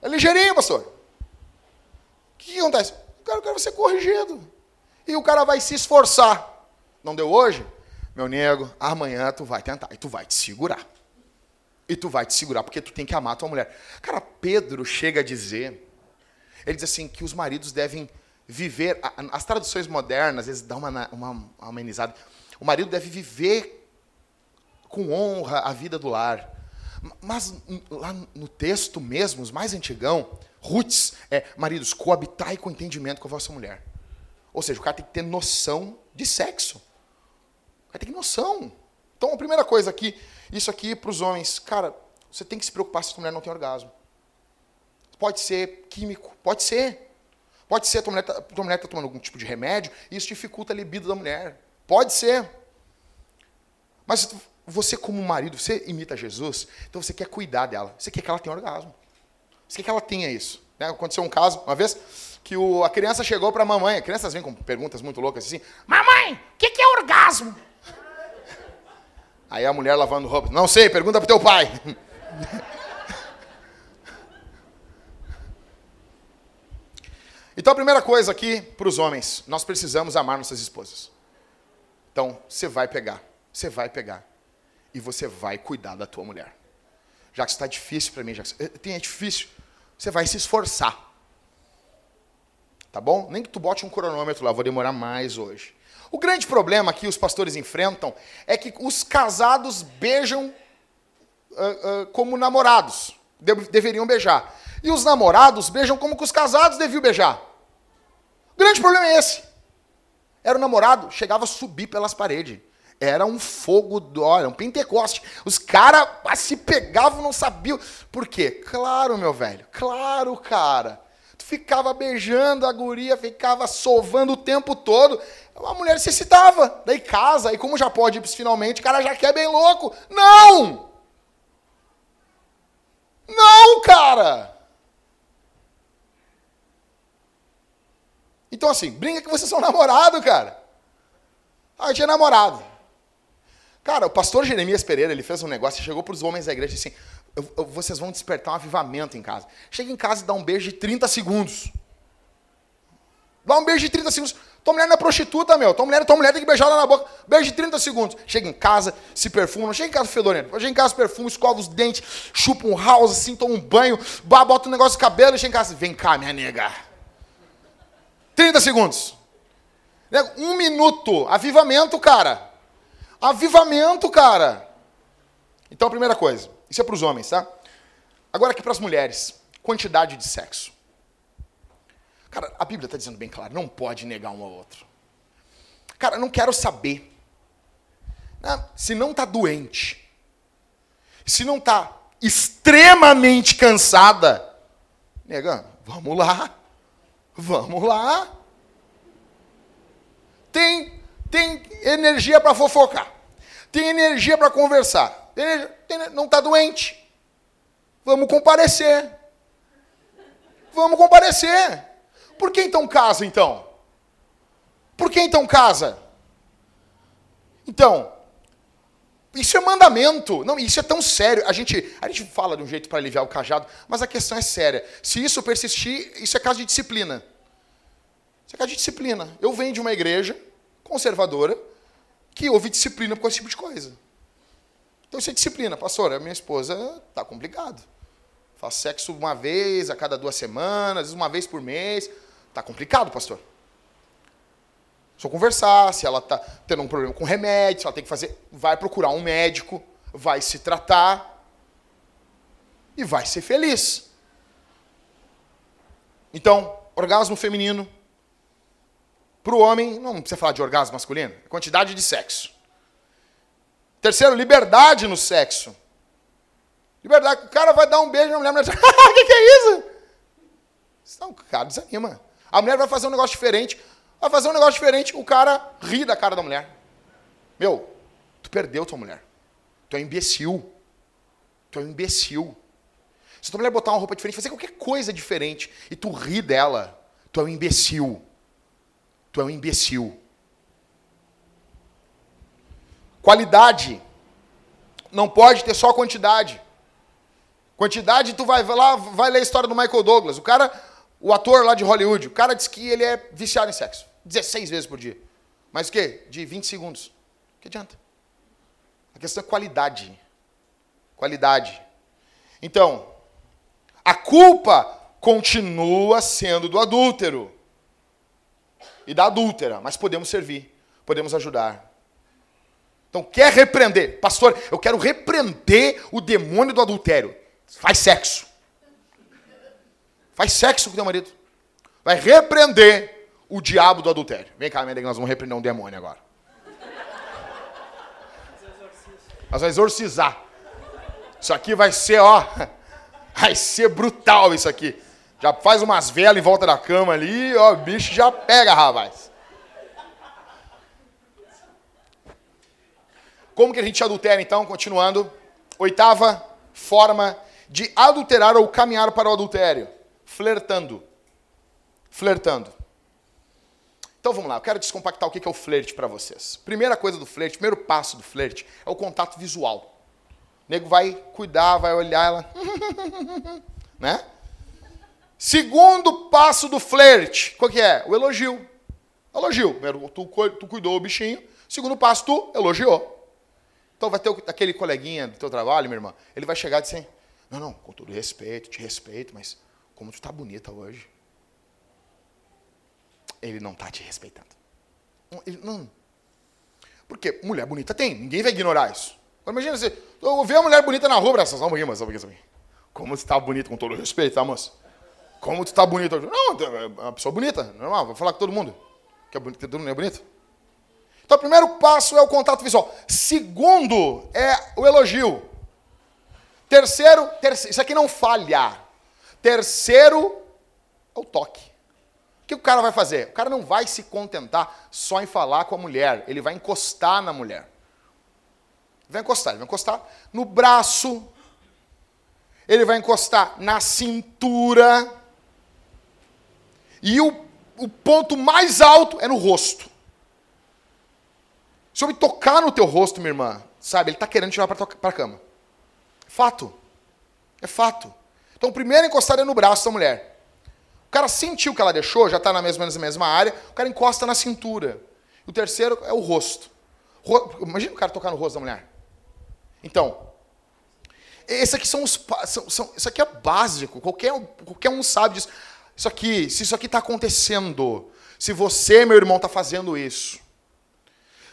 É ligeirinho, pastor. O que, que acontece? Eu quero, eu quero ser corrigido. E o cara vai se esforçar. Não deu hoje? Meu nego, amanhã tu vai tentar. E tu vai te segurar. E tu vai te segurar, porque tu tem que amar tua mulher. Cara, Pedro chega a dizer, ele diz assim, que os maridos devem viver, as traduções modernas, às vezes dão uma, uma, uma amenizada, o marido deve viver com honra a vida do lar. Mas lá no texto mesmo, os mais antigão, roots, é, maridos, coabitai com entendimento com a vossa mulher. Ou seja, o cara tem que ter noção de sexo. O cara tem que ter noção. Então, a primeira coisa aqui, isso aqui para os homens, cara, você tem que se preocupar se a mulher não tem orgasmo. Pode ser químico, pode ser. Pode ser a tua mulher está tá tomando algum tipo de remédio e isso dificulta a libido da mulher. Pode ser. Mas você, como marido, você imita Jesus, então você quer cuidar dela. Você quer que ela tenha orgasmo. Você quer que ela tenha isso. Né? Aconteceu um caso, uma vez, que o, a criança chegou para a mamãe. As crianças vêm com perguntas muito loucas assim: Mamãe, o que, que, é orgasmo? Aí a mulher lavando roupa: Não sei, pergunta para teu pai. (laughs) Então a primeira coisa aqui para os homens: nós precisamos amar nossas esposas. Então você vai pegar, você vai pegar e você vai cuidar da tua mulher. Já que está difícil para mim, já que é difícil, você vai se esforçar. Tá bom? Nem que tu bote um cronômetro lá, vou demorar mais hoje. O grande problema que os pastores enfrentam é que os casados beijam uh, uh, como namorados de deveriam beijar. E os namorados beijam como que os casados deviam beijar. O grande problema é esse. Era o namorado, chegava a subir pelas paredes. Era um fogo, do, olha, um pentecoste. Os caras se pegavam, não sabiam. Por quê? Claro, meu velho. Claro, cara ficava beijando a guria, ficava sovando o tempo todo. A mulher se excitava. Daí casa, e como já pode finalmente, o cara já quer bem louco. Não! Não, cara! Então assim, brinca que vocês são namorado, cara. Ah, eu tinha namorado. Cara, o pastor Jeremias Pereira, ele fez um negócio, chegou para os homens da igreja assim, eu, eu, vocês vão despertar um avivamento em casa. Chega em casa e dá um beijo de 30 segundos. Dá um beijo de 30 segundos. Tua mulher não é prostituta, meu. Tua mulher, tua mulher tem que beijar ela na boca. Beijo de 30 segundos. Chega em casa, se perfuma. Não chega em casa fedorento. Chega em casa, perfuma, escova os dentes, chupa um house, assim, toma um banho, bota um negócio de cabelo chega em casa. Vem cá, minha nega. 30 segundos. Um minuto. Avivamento, cara. Avivamento, cara. Então, a primeira coisa. Isso é para os homens, tá? Agora aqui para as mulheres. Quantidade de sexo. Cara, a Bíblia está dizendo bem claro, não pode negar um ao outro. Cara, não quero saber. Né? Se não está doente, se não está extremamente cansada, nega, vamos lá. Vamos lá. Tem, tem energia para fofocar. tem energia para conversar, tem, tem, não está doente. Vamos comparecer. Vamos comparecer. Por que então casa, então? Por que então casa? Então, isso é mandamento. Não, isso é tão sério. A gente, a gente fala de um jeito para aliviar o cajado, mas a questão é séria. Se isso persistir, isso é caso de disciplina. Isso é caso de disciplina. Eu venho de uma igreja conservadora que houve disciplina por esse tipo de coisa. Então é disciplina. Pastor, a minha esposa está complicado. Faz sexo uma vez a cada duas semanas, uma vez por mês. Está complicado, pastor. Só conversar, se ela está tendo um problema com remédio, se ela tem que fazer, vai procurar um médico, vai se tratar e vai ser feliz. Então, orgasmo feminino. Para o homem, não precisa falar de orgasmo masculino, quantidade de sexo. Terceiro, liberdade no sexo. Liberdade. O cara vai dar um beijo na mulher, a mulher diz, o (laughs) que, que é isso? Então, o cara desanima. A mulher vai fazer um negócio diferente. Vai fazer um negócio diferente, o cara ri da cara da mulher. Meu, tu perdeu tua mulher. Tu é um imbecil. Tu é um imbecil. Se tua mulher botar uma roupa diferente, fazer qualquer coisa diferente, e tu ri dela, tu é um imbecil. Tu é um imbecil. Qualidade. Não pode ter só quantidade. Quantidade, tu vai lá, vai ler a história do Michael Douglas. O cara o ator lá de Hollywood, o cara diz que ele é viciado em sexo. 16 vezes por dia. Mas o quê? De 20 segundos. O que adianta? A questão é qualidade. Qualidade. Então, a culpa continua sendo do adúltero e da adúltera, mas podemos servir, podemos ajudar. Então, quer repreender? Pastor, eu quero repreender o demônio do adultério. Faz sexo. Faz sexo com teu marido. Vai repreender o diabo do adultério. Vem cá, minha que nós vamos repreender um demônio agora. Nós vamos exorcizar. Isso aqui vai ser, ó. (laughs) Vai ser brutal isso aqui. Já faz umas velas em volta da cama ali, ó, o bicho já pega, rapaz. Como que a gente adultera, então? Continuando. Oitava forma de adulterar ou caminhar para o adultério flertando. Flertando. Então vamos lá, eu quero descompactar o que é o flerte para vocês. Primeira coisa do flerte, primeiro passo do flerte é o contato visual. O nego vai cuidar, vai olhar ela. (laughs) né? Segundo passo do flerte, qual que é? O elogio. Elogio. Primeiro, tu, tu cuidou o bichinho. Segundo passo, tu elogiou. Então vai ter aquele coleguinha do teu trabalho, minha irmã, ele vai chegar e dizer, não, não, com todo respeito, te respeito, mas como tu está bonita hoje. Ele não está te respeitando. Ele, não. Porque mulher bonita tem, ninguém vai ignorar isso. Agora imagina você, eu ver uma mulher bonita na rua, abraçar, só um pouquinho, só um pouquinho, Como tu está bonita, com todo respeito, tá, moça? Como tu está bonita hoje? Não, é uma pessoa bonita, normal, vou falar com todo mundo. Que é bonito, todo mundo é bonito. Então, o primeiro passo é o contato visual. Segundo é o elogio. Terceiro, terceiro isso aqui não falha. Terceiro, é o toque. O que o cara vai fazer? O cara não vai se contentar só em falar com a mulher, ele vai encostar na mulher. Vai encostar, ele vai encostar no braço, ele vai encostar na cintura, e o, o ponto mais alto é no rosto. Se eu me tocar no teu rosto, minha irmã, sabe, ele está querendo te levar para a cama. Fato. É fato. Então, o primeiro encostado é no braço da mulher. O cara sentiu que ela deixou, já está na mesma, na mesma área, o cara encosta na cintura. O terceiro é o rosto. Imagina o cara tocar no rosto da mulher. Então, esse aqui são os. São, são, isso aqui é básico, qualquer, qualquer um sabe disso. Isso aqui, se isso aqui está acontecendo, se você, meu irmão, está fazendo isso,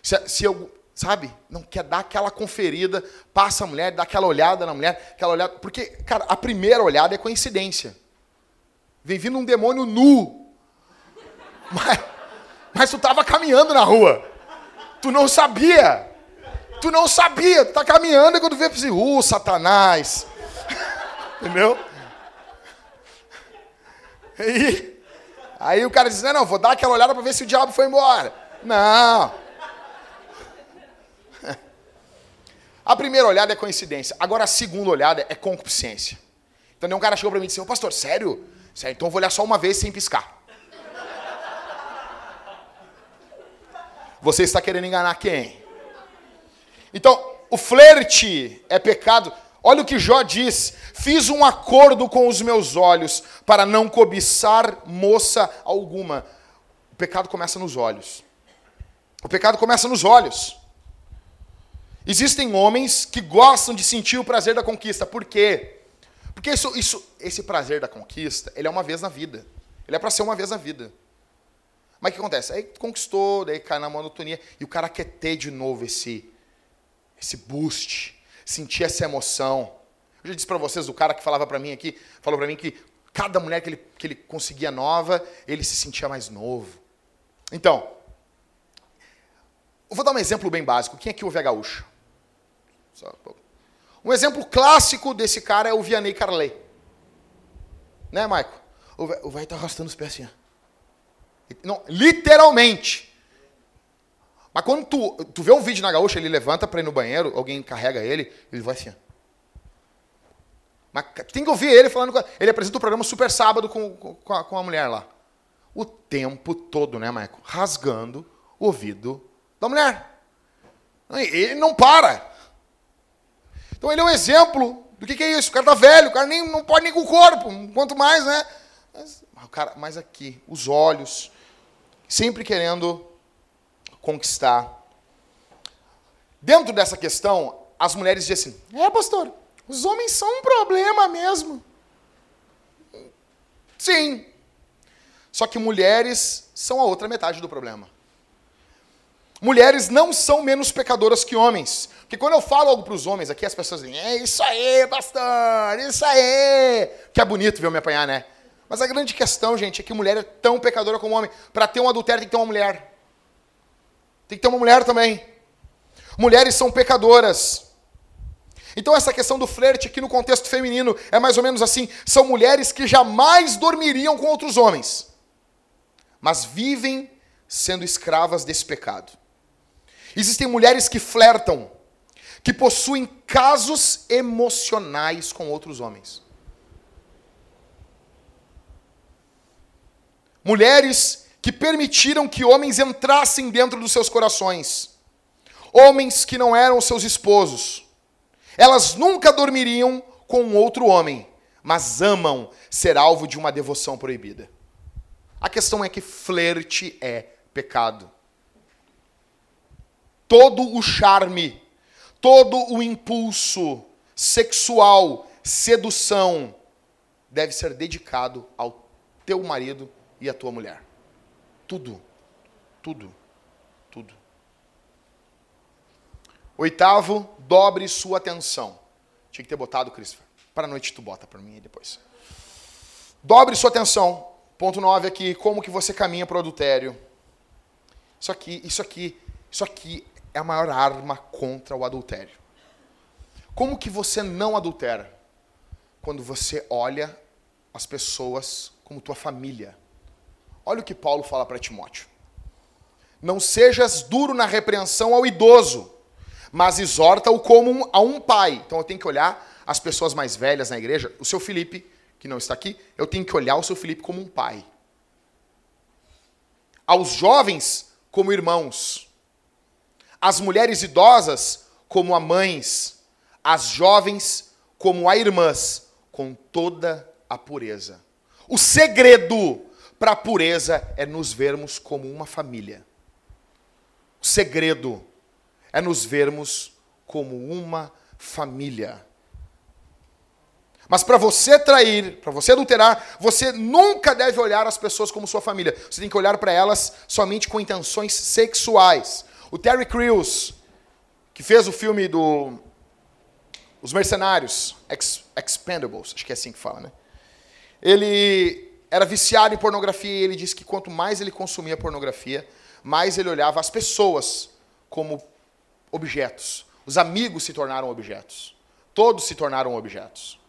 se, se eu, sabe? Não quer dar aquela conferida, passa a mulher, dá aquela olhada na mulher, aquela olhada. Porque, cara, a primeira olhada é coincidência. Vem vindo um demônio nu. (laughs) Mas, mas tu estava caminhando na rua. Tu não sabia. Tu não sabia. Tu tá caminhando e quando vê, assim, uh, Satanás. (laughs) Entendeu? Aí, aí o cara diz, não, não, vou dar aquela olhada para ver se o diabo foi embora. Não. A primeira olhada é coincidência. Agora a segunda olhada é concupiscência. Então um cara chegou para mim e disse: Ô pastor, sério? Sério, então eu vou olhar só uma vez sem piscar. Você está querendo enganar quem? Então, o flerte é pecado. Olha o que Jó diz: Fiz um acordo com os meus olhos para não cobiçar moça alguma. O pecado começa nos olhos. O pecado começa nos olhos. Existem homens que gostam de sentir o prazer da conquista. Por quê? Porque isso, isso, esse prazer da conquista, ele é uma vez na vida. Ele é para ser uma vez na vida. Mas o que acontece? Aí conquistou, daí cai na monotonia, e o cara quer ter de novo esse, esse boost, sentir essa emoção. Eu já disse para vocês, o cara que falava para mim aqui, falou para mim que cada mulher que ele, que ele conseguia nova, ele se sentia mais novo. Então, eu vou dar um exemplo bem básico. Quem aqui ouve a gaúcha? Um exemplo clássico desse cara é o Vianney Carley. Né, Maico? O velho tá arrastando os pés assim. Não, literalmente. Mas quando tu, tu vê um vídeo na gaúcha, ele levanta para ir no banheiro, alguém carrega ele, ele vai assim. Mas tem que ouvir ele falando. Ele apresenta o programa Super Sábado com, com, a, com a mulher lá. O tempo todo, né, Maico? Rasgando o ouvido da mulher. Ele não para. Então ele é um exemplo do que, que é isso. O cara tá velho, o cara nem, não pode nem com o corpo, quanto mais, né? Mas, o cara, mas aqui, os olhos, sempre querendo conquistar. Dentro dessa questão, as mulheres dizem assim: é, pastor, os homens são um problema mesmo. Sim. Só que mulheres são a outra metade do problema. Mulheres não são menos pecadoras que homens. Porque quando eu falo algo para os homens aqui, as pessoas dizem, é isso aí, pastor, isso aí. Que é bonito ver eu me apanhar, né? Mas a grande questão, gente, é que mulher é tão pecadora como homem. Para ter um adultério tem que ter uma mulher. Tem que ter uma mulher também. Mulheres são pecadoras. Então essa questão do flerte aqui no contexto feminino é mais ou menos assim, são mulheres que jamais dormiriam com outros homens, mas vivem sendo escravas desse pecado. Existem mulheres que flertam, que possuem casos emocionais com outros homens. Mulheres que permitiram que homens entrassem dentro dos seus corações. Homens que não eram seus esposos. Elas nunca dormiriam com outro homem, mas amam ser alvo de uma devoção proibida. A questão é que flerte é pecado todo o charme, todo o impulso sexual, sedução, deve ser dedicado ao teu marido e à tua mulher. Tudo. Tudo. Tudo. Oitavo, dobre sua atenção. Tinha que ter botado, Christopher. Para a noite tu bota para mim depois. Dobre sua atenção. Ponto 9 aqui, como que você caminha para o adultério. Isso aqui, isso aqui, isso aqui é a maior arma contra o adultério. Como que você não adultera? Quando você olha as pessoas como tua família. Olha o que Paulo fala para Timóteo. Não sejas duro na repreensão ao idoso, mas exorta-o como a um pai. Então eu tenho que olhar as pessoas mais velhas na igreja, o seu Felipe, que não está aqui, eu tenho que olhar o seu Felipe como um pai. Aos jovens, como irmãos as mulheres idosas como a mães, as jovens como a irmãs, com toda a pureza. O segredo para a pureza é nos vermos como uma família. O segredo é nos vermos como uma família. Mas para você trair, para você adulterar, você nunca deve olhar as pessoas como sua família. Você tem que olhar para elas somente com intenções sexuais. O Terry Crews, que fez o filme do Os Mercenários, Ex Expendables, acho que é assim que fala, né? Ele era viciado em pornografia e ele disse que quanto mais ele consumia pornografia, mais ele olhava as pessoas como objetos. Os amigos se tornaram objetos. Todos se tornaram objetos.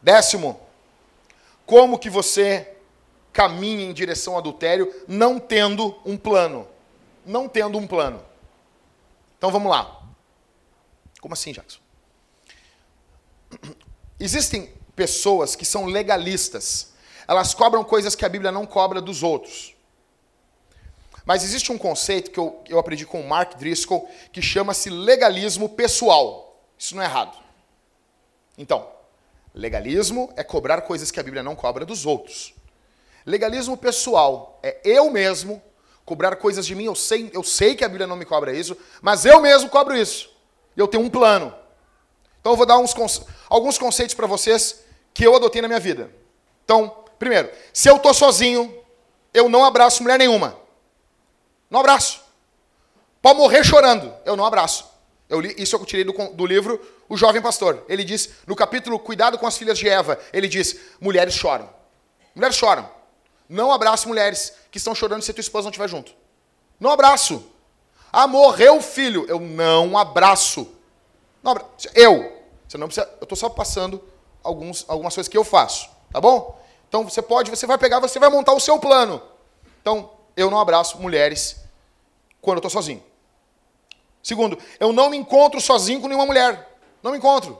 Décimo, como que você caminha em direção ao adultério não tendo um plano. Não tendo um plano. Então vamos lá. Como assim, Jackson? (clears throat) Existem pessoas que são legalistas. Elas cobram coisas que a Bíblia não cobra dos outros. Mas existe um conceito que eu, eu aprendi com o Mark Driscoll que chama-se legalismo pessoal. Isso não é errado. Então, legalismo é cobrar coisas que a Bíblia não cobra dos outros. Legalismo pessoal é eu mesmo cobrar coisas de mim. Eu sei, eu sei que a Bíblia não me cobra isso, mas eu mesmo cobro isso. Eu tenho um plano. Então eu vou dar uns, alguns conceitos para vocês que eu adotei na minha vida. Então, primeiro, se eu estou sozinho, eu não abraço mulher nenhuma. Não abraço. Pode morrer chorando, eu não abraço. Eu li, isso eu tirei do, do livro O Jovem Pastor. Ele diz, no capítulo Cuidado com as Filhas de Eva, ele diz: mulheres choram. Mulheres choram. Não abraço mulheres que estão chorando se tua esposa não estiver junto. Não abraço. Ah, morreu o filho. Eu não abraço. Não. Eu. Você não precisa. Eu estou só passando alguns, algumas coisas que eu faço. Tá bom? Então você pode, você vai pegar, você vai montar o seu plano. Então, eu não abraço mulheres quando eu estou sozinho. Segundo, eu não me encontro sozinho com nenhuma mulher. Não me encontro.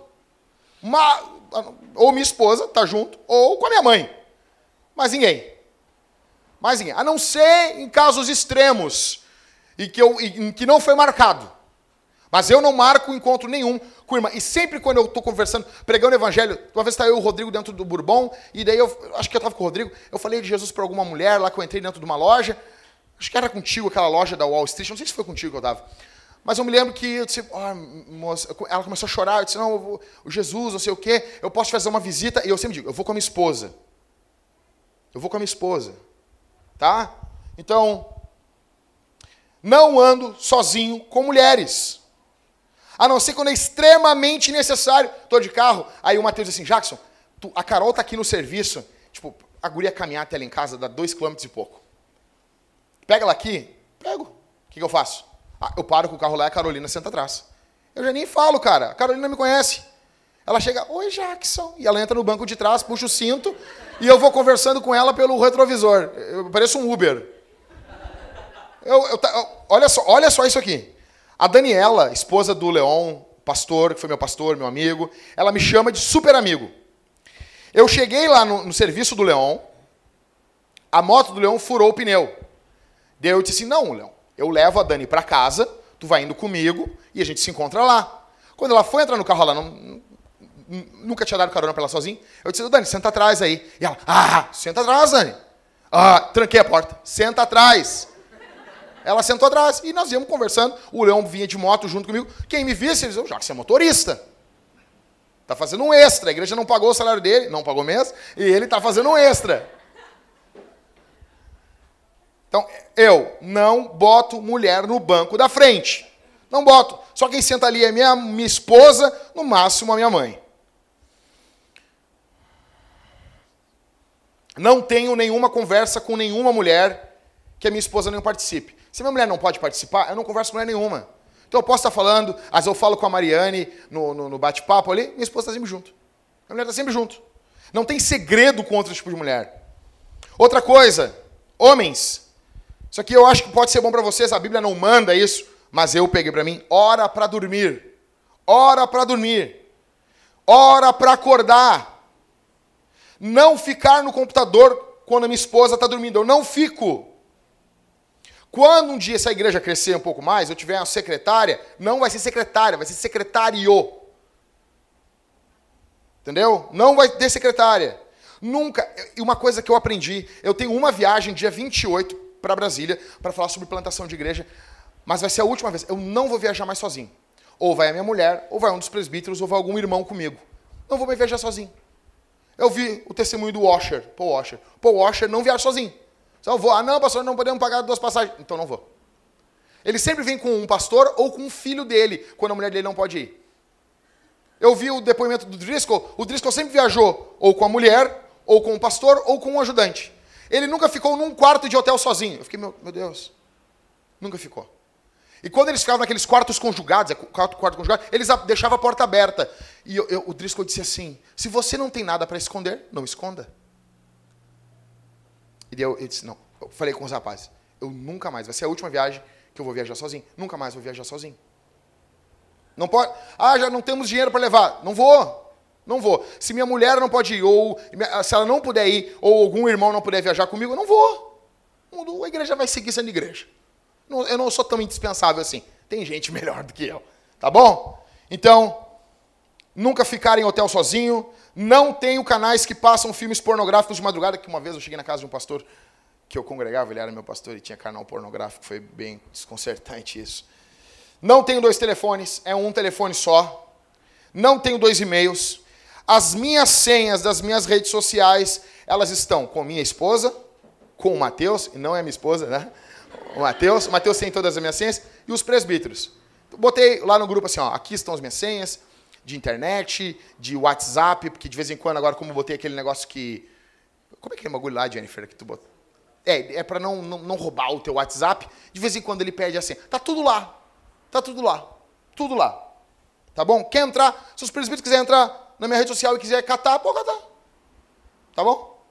Uma, ou minha esposa está junto, ou com a minha mãe. Mas ninguém. Ninguém. A não ser em casos extremos, e que, eu, em que não foi marcado. Mas eu não marco encontro nenhum com irmã. E sempre quando eu estou conversando, pregando o evangelho, uma vez está eu e o Rodrigo dentro do Bourbon, e daí eu acho que eu estava com o Rodrigo, eu falei de Jesus para alguma mulher lá que eu entrei dentro de uma loja. Acho que era contigo, aquela loja da Wall Street, não sei se foi contigo que eu estava. Mas eu me lembro que eu disse, oh, moça, ela começou a chorar, eu disse, não, eu vou, o Jesus, não sei o quê, eu posso fazer uma visita, e eu sempre digo, eu vou com a minha esposa. Eu vou com a minha esposa. Tá? Então, não ando sozinho com mulheres. A não ser quando é extremamente necessário. Estou de carro, aí o Matheus diz assim, Jackson, tu, a Carol está aqui no serviço, tipo, a guria caminhar até ela em casa dá dois quilômetros e pouco. Pega ela aqui, pego. O que, que eu faço? Ah, eu paro com o carro lá e a Carolina senta atrás. Eu já nem falo, cara. A Carolina me conhece. Ela chega, oi Jackson. E ela entra no banco de trás, puxa o cinto e eu vou conversando com ela pelo retrovisor. Eu pareço um Uber. Eu, eu, olha, só, olha só isso aqui. A Daniela, esposa do Leon, pastor, que foi meu pastor, meu amigo, ela me chama de super amigo. Eu cheguei lá no, no serviço do Leon, a moto do Leon furou o pneu. Daí eu disse assim: não, Leon, eu levo a Dani para casa, tu vai indo comigo e a gente se encontra lá. Quando ela foi entrar no carro, ela não, nunca tinha dado carona para ela sozinha. Eu disse, Dani, senta atrás aí. E ela, ah, senta atrás, Dani. Ah, tranquei a porta. Senta atrás. Ela sentou atrás e nós íamos conversando. O Leão vinha de moto junto comigo. Quem me visse, ele dizia, já que você é motorista. Está fazendo um extra. A igreja não pagou o salário dele, não pagou mesmo, e ele está fazendo um extra. Então, eu não boto mulher no banco da frente. Não boto. Só quem senta ali é minha, minha esposa, no máximo a minha mãe. Não tenho nenhuma conversa com nenhuma mulher que a minha esposa não participe. Se minha mulher não pode participar, eu não converso com mulher nenhuma. Então eu posso estar falando, às vezes eu falo com a Mariane no, no, no bate-papo ali, minha esposa está sempre junto. Minha mulher está sempre junto. Não tem segredo com outro tipo de mulher. Outra coisa, homens. Isso aqui eu acho que pode ser bom para vocês, a Bíblia não manda isso, mas eu peguei para mim. Hora para dormir. Hora para dormir. Hora para acordar não ficar no computador quando a minha esposa está dormindo. Eu não fico. Quando um dia essa igreja crescer um pouco mais, eu tiver uma secretária, não vai ser secretária, vai ser secretário. Entendeu? Não vai ter secretária. Nunca. E uma coisa que eu aprendi, eu tenho uma viagem dia 28 para Brasília para falar sobre plantação de igreja, mas vai ser a última vez. Eu não vou viajar mais sozinho. Ou vai a minha mulher, ou vai um dos presbíteros, ou vai algum irmão comigo. Não vou mais viajar sozinho. Eu vi o testemunho do Washer, Paul Washer. Paul Washer não viaja sozinho. Só eu vou, ah não, pastor, não podemos pagar duas passagens. Então não vou. Ele sempre vem com um pastor ou com um filho dele, quando a mulher dele não pode ir. Eu vi o depoimento do Driscoll, o Driscoll sempre viajou ou com a mulher, ou com o pastor, ou com um ajudante. Ele nunca ficou num quarto de hotel sozinho. Eu fiquei, meu, meu Deus, nunca ficou. E quando eles ficavam naqueles quartos conjugados, é quarto, quarto conjugado, eles deixavam a porta aberta. E eu, eu, o Driscoll disse assim: se você não tem nada para esconder, não esconda. E eu, eu disse: não. Eu falei com os rapazes: eu nunca mais, vai ser a última viagem que eu vou viajar sozinho. Nunca mais vou viajar sozinho. Não pode. Ah, já não temos dinheiro para levar. Não vou. Não vou. Se minha mulher não pode ir, ou se ela não puder ir, ou algum irmão não puder viajar comigo, eu não vou. A igreja vai seguir sendo igreja. Eu não sou tão indispensável assim. Tem gente (laughs) melhor do que eu. Tá bom? Então, nunca ficar em hotel sozinho. Não tenho canais que passam filmes pornográficos de madrugada, que uma vez eu cheguei na casa de um pastor que eu congregava, ele era meu pastor e tinha canal pornográfico, foi bem desconcertante isso. Não tenho dois telefones, é um telefone só. Não tenho dois e-mails. As minhas senhas das minhas redes sociais, elas estão com minha esposa, com o Mateus, e não é minha esposa, né? O Mateus, o Mateus tem todas as minhas senhas, e os presbíteros. Botei lá no grupo assim, ó, aqui estão as minhas senhas de internet, de WhatsApp, porque de vez em quando, agora como botei aquele negócio que... Como é que é bagulho lá, Jennifer, que tu botou? É, é para não, não, não roubar o teu WhatsApp. De vez em quando ele pede assim, tá tudo lá. Tá tudo lá. Tudo lá. Tá bom? Quer entrar? Se os presbíteros quiserem entrar na minha rede social e quiser catar, pode catar. Tá bom?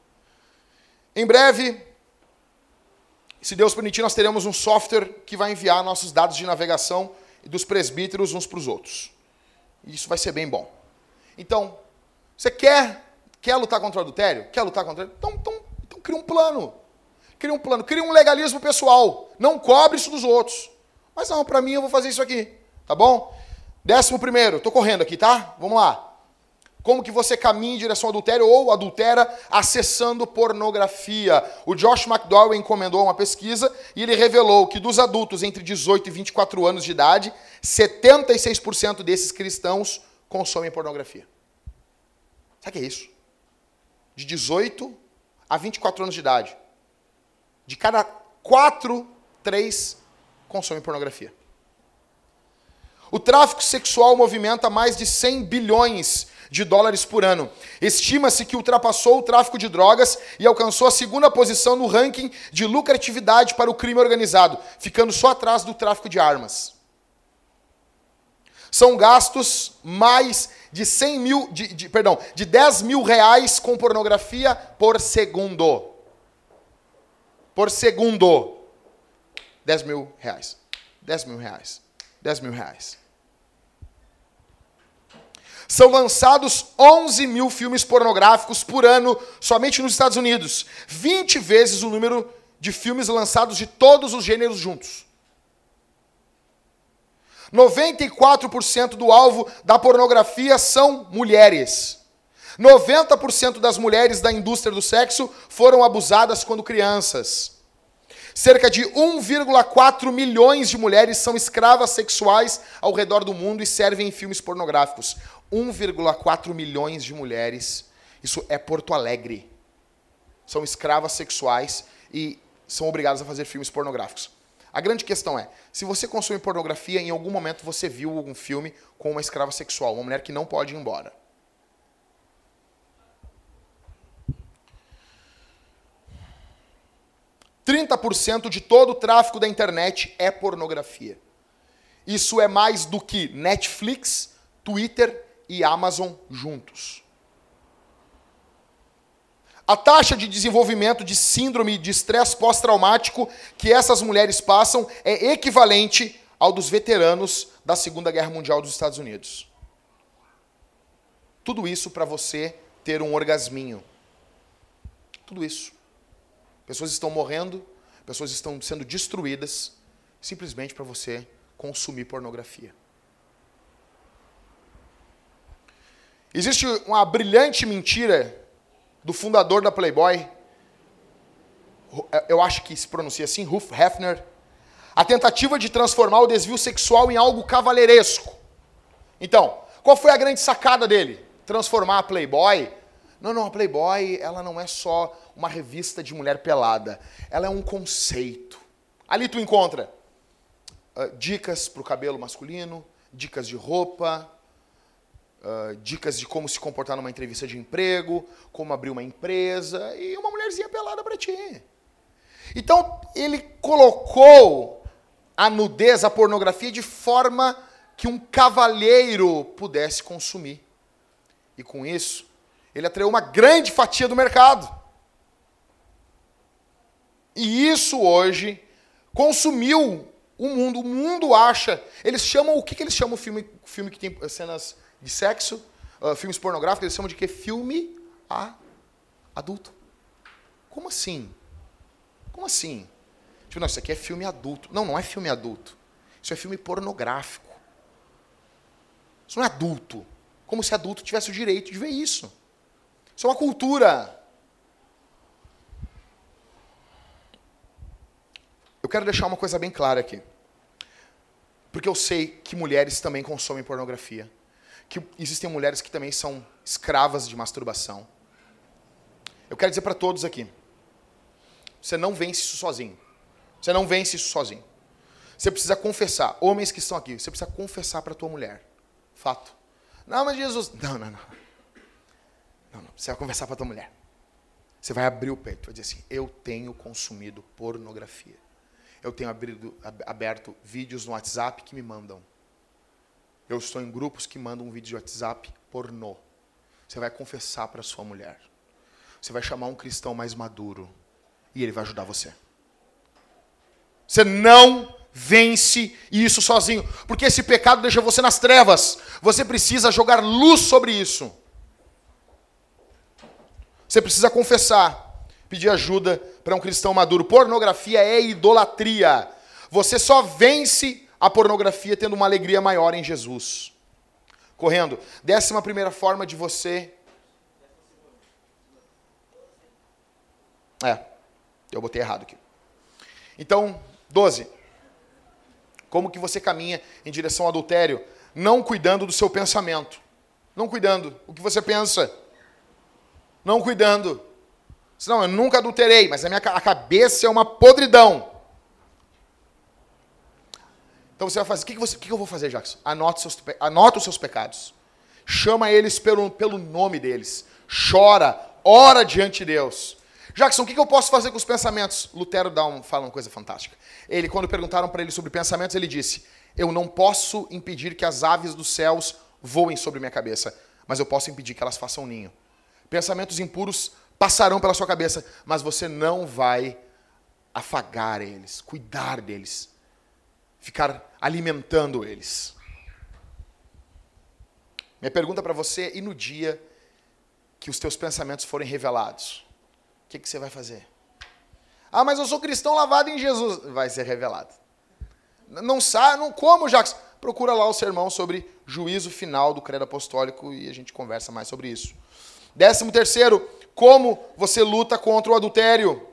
Em breve, se Deus permitir, nós teremos um software que vai enviar nossos dados de navegação dos presbíteros uns para os outros. Isso vai ser bem bom. Então, você quer, quer lutar contra o adultério? Quer lutar contra Então, então, então cria um plano. Cria um plano, cria um legalismo pessoal. Não cobre isso dos outros. Mas não, para mim eu vou fazer isso aqui. Tá bom? Décimo primeiro, estou correndo aqui, tá? Vamos lá. Como que você caminha em direção ao adultério ou adultera acessando pornografia? O Josh McDowell encomendou uma pesquisa e ele revelou que dos adultos entre 18 e 24 anos de idade, 76% desses cristãos consomem pornografia. Sabe o que é isso? De 18 a 24 anos de idade. De cada quatro, três consomem pornografia. O tráfico sexual movimenta mais de 100 bilhões de dólares por ano. Estima-se que ultrapassou o tráfico de drogas e alcançou a segunda posição no ranking de lucratividade para o crime organizado, ficando só atrás do tráfico de armas. São gastos mais de 100 mil, de, de, perdão, de 10 mil reais com pornografia por segundo. Por segundo. 10 mil reais. 10 mil reais. 10 mil reais são lançados 11 mil filmes pornográficos por ano somente nos Estados Unidos. 20 vezes o número de filmes lançados de todos os gêneros juntos. 94% do alvo da pornografia são mulheres. 90% das mulheres da indústria do sexo foram abusadas quando crianças. Cerca de 1,4 milhões de mulheres são escravas sexuais ao redor do mundo e servem em filmes pornográficos. 1,4 milhões de mulheres, isso é Porto Alegre, são escravas sexuais e são obrigadas a fazer filmes pornográficos. A grande questão é, se você consome pornografia, em algum momento você viu algum filme com uma escrava sexual, uma mulher que não pode ir embora. Trinta por cento de todo o tráfego da internet é pornografia. Isso é mais do que Netflix, Twitter e Amazon juntos. A taxa de desenvolvimento de síndrome de estresse pós-traumático que essas mulheres passam é equivalente ao dos veteranos da Segunda Guerra Mundial dos Estados Unidos. Tudo isso para você ter um orgasminho. Tudo isso. Pessoas estão morrendo, pessoas estão sendo destruídas simplesmente para você consumir pornografia. Existe uma brilhante mentira do fundador da Playboy, eu acho que se pronuncia assim, Ruth Hefner, a tentativa de transformar o desvio sexual em algo cavalheiresco. Então, qual foi a grande sacada dele? Transformar a Playboy. Não, não, a Playboy, ela não é só uma revista de mulher pelada. Ela é um conceito. Ali tu encontra uh, dicas para o cabelo masculino, dicas de roupa, dicas de como se comportar numa entrevista de emprego, como abrir uma empresa e uma mulherzinha pelada para ti. Então, ele colocou a nudez, a pornografia, de forma que um cavalheiro pudesse consumir. E com isso, ele atraiu uma grande fatia do mercado. E isso hoje consumiu O mundo, o mundo acha. Eles chamam. O que, que eles chamam o filme, filme que tem cenas de sexo? Uh, filmes pornográficos, eles chamam de quê? Filme a, adulto. Como assim? Como assim? Tipo, não, isso aqui é filme adulto. Não, não é filme adulto. Isso é filme pornográfico. Isso não é adulto. Como se adulto tivesse o direito de ver isso. Isso é uma cultura. Eu quero deixar uma coisa bem clara aqui. Porque eu sei que mulheres também consomem pornografia. Que existem mulheres que também são escravas de masturbação. Eu quero dizer para todos aqui: você não vence isso sozinho. Você não vence isso sozinho. Você precisa confessar. Homens que estão aqui, você precisa confessar para tua mulher. Fato. Não, mas Jesus. Não, não, não. Não, não. Você vai confessar para tua mulher. Você vai abrir o peito, vai dizer assim: Eu tenho consumido pornografia eu tenho abrido, aberto vídeos no WhatsApp que me mandam. Eu estou em grupos que mandam um vídeo de WhatsApp pornô. Você vai confessar para sua mulher. Você vai chamar um cristão mais maduro. E ele vai ajudar você. Você não vence isso sozinho. Porque esse pecado deixa você nas trevas. Você precisa jogar luz sobre isso. Você precisa confessar pedir ajuda para um cristão maduro. Pornografia é idolatria. Você só vence a pornografia tendo uma alegria maior em Jesus. Correndo. Décima primeira forma de você. É, eu botei errado aqui. Então, 12. Como que você caminha em direção ao adultério? Não cuidando do seu pensamento. Não cuidando. O que você pensa? Não cuidando. Não, eu nunca adulterei, mas a minha a cabeça é uma podridão. Então você vai fazer. O que, que, você, o que eu vou fazer, Jackson? Anota os seus, anota os seus pecados. Chama eles pelo, pelo nome deles. Chora, ora diante de Deus. Jackson, o que, que eu posso fazer com os pensamentos? Lutero dá um, fala uma coisa fantástica. Ele, quando perguntaram para ele sobre pensamentos, ele disse: Eu não posso impedir que as aves dos céus voem sobre minha cabeça, mas eu posso impedir que elas façam ninho. Pensamentos impuros passarão pela sua cabeça, mas você não vai afagar eles, cuidar deles, ficar alimentando eles. Minha pergunta para você, e no dia que os teus pensamentos forem revelados, o que, que você vai fazer? Ah, mas eu sou cristão lavado em Jesus. Vai ser revelado. Não sabe, não como, Jacques? Procura lá o sermão sobre juízo final do credo apostólico e a gente conversa mais sobre isso. Décimo terceiro, como você luta contra o adultério.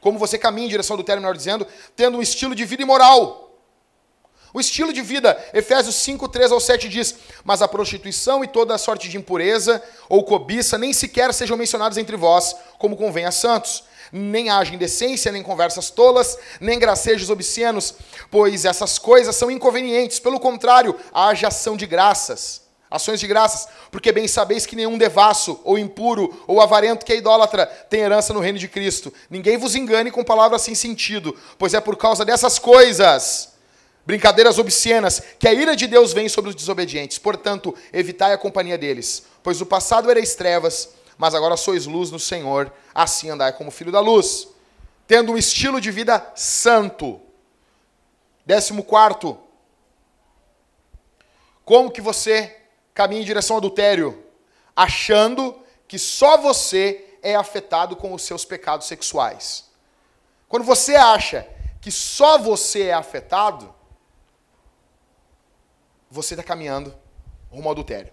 Como você caminha em direção ao adultério, melhor dizendo, tendo um estilo de vida imoral. O estilo de vida, Efésios 5, 3 ao 7 diz: Mas a prostituição e toda a sorte de impureza ou cobiça nem sequer sejam mencionados entre vós, como convém a santos. Nem haja indecência, nem conversas tolas, nem gracejos obscenos, pois essas coisas são inconvenientes. Pelo contrário, haja ação de graças ações de graças, porque bem sabeis que nenhum devasso, ou impuro, ou avarento que é idólatra tem herança no reino de Cristo. Ninguém vos engane com palavras sem sentido, pois é por causa dessas coisas, brincadeiras obscenas, que a ira de Deus vem sobre os desobedientes. Portanto, evitai a companhia deles, pois o passado erais trevas, mas agora sois luz no Senhor, assim andai como filho da luz, tendo um estilo de vida santo. Décimo quarto, como que você caminha em direção ao adultério, achando que só você é afetado com os seus pecados sexuais. Quando você acha que só você é afetado, você está caminhando rumo ao adultério.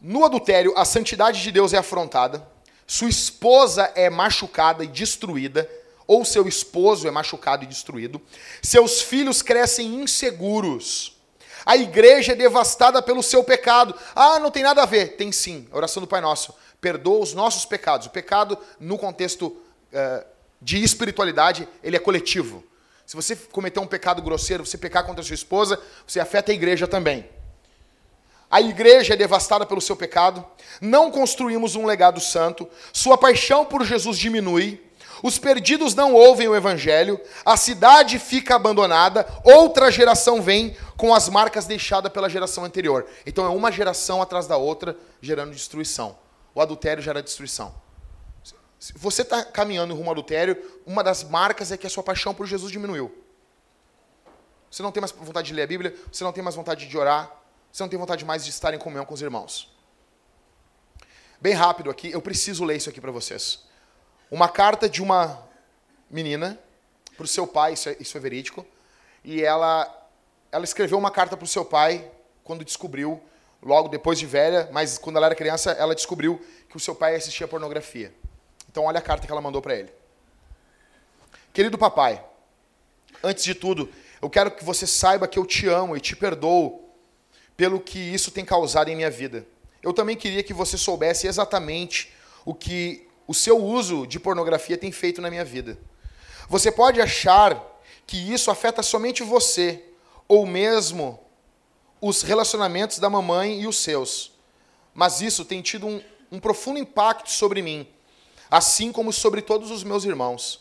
No adultério, a santidade de Deus é afrontada, sua esposa é machucada e destruída, ou seu esposo é machucado e destruído, seus filhos crescem inseguros, a igreja é devastada pelo seu pecado. Ah, não tem nada a ver. Tem sim. A oração do Pai Nosso. Perdoa os nossos pecados. O pecado, no contexto uh, de espiritualidade, ele é coletivo. Se você cometer um pecado grosseiro, você pecar contra a sua esposa, você afeta a igreja também. A igreja é devastada pelo seu pecado. Não construímos um legado santo. Sua paixão por Jesus diminui. Os perdidos não ouvem o evangelho, a cidade fica abandonada, outra geração vem com as marcas deixadas pela geração anterior. Então é uma geração atrás da outra gerando destruição. O adultério gera destruição. Se você está caminhando rumo ao adultério, uma das marcas é que a sua paixão por Jesus diminuiu. Você não tem mais vontade de ler a Bíblia, você não tem mais vontade de orar, você não tem vontade mais de estar em comunhão com os irmãos. Bem rápido aqui, eu preciso ler isso aqui para vocês. Uma carta de uma menina para o seu pai, isso é, isso é verídico, e ela, ela escreveu uma carta para o seu pai quando descobriu, logo depois de velha, mas quando ela era criança, ela descobriu que o seu pai assistia pornografia. Então, olha a carta que ela mandou para ele. Querido papai, antes de tudo, eu quero que você saiba que eu te amo e te perdoo pelo que isso tem causado em minha vida. Eu também queria que você soubesse exatamente o que o seu uso de pornografia tem feito na minha vida. Você pode achar que isso afeta somente você, ou mesmo os relacionamentos da mamãe e os seus. Mas isso tem tido um, um profundo impacto sobre mim, assim como sobre todos os meus irmãos.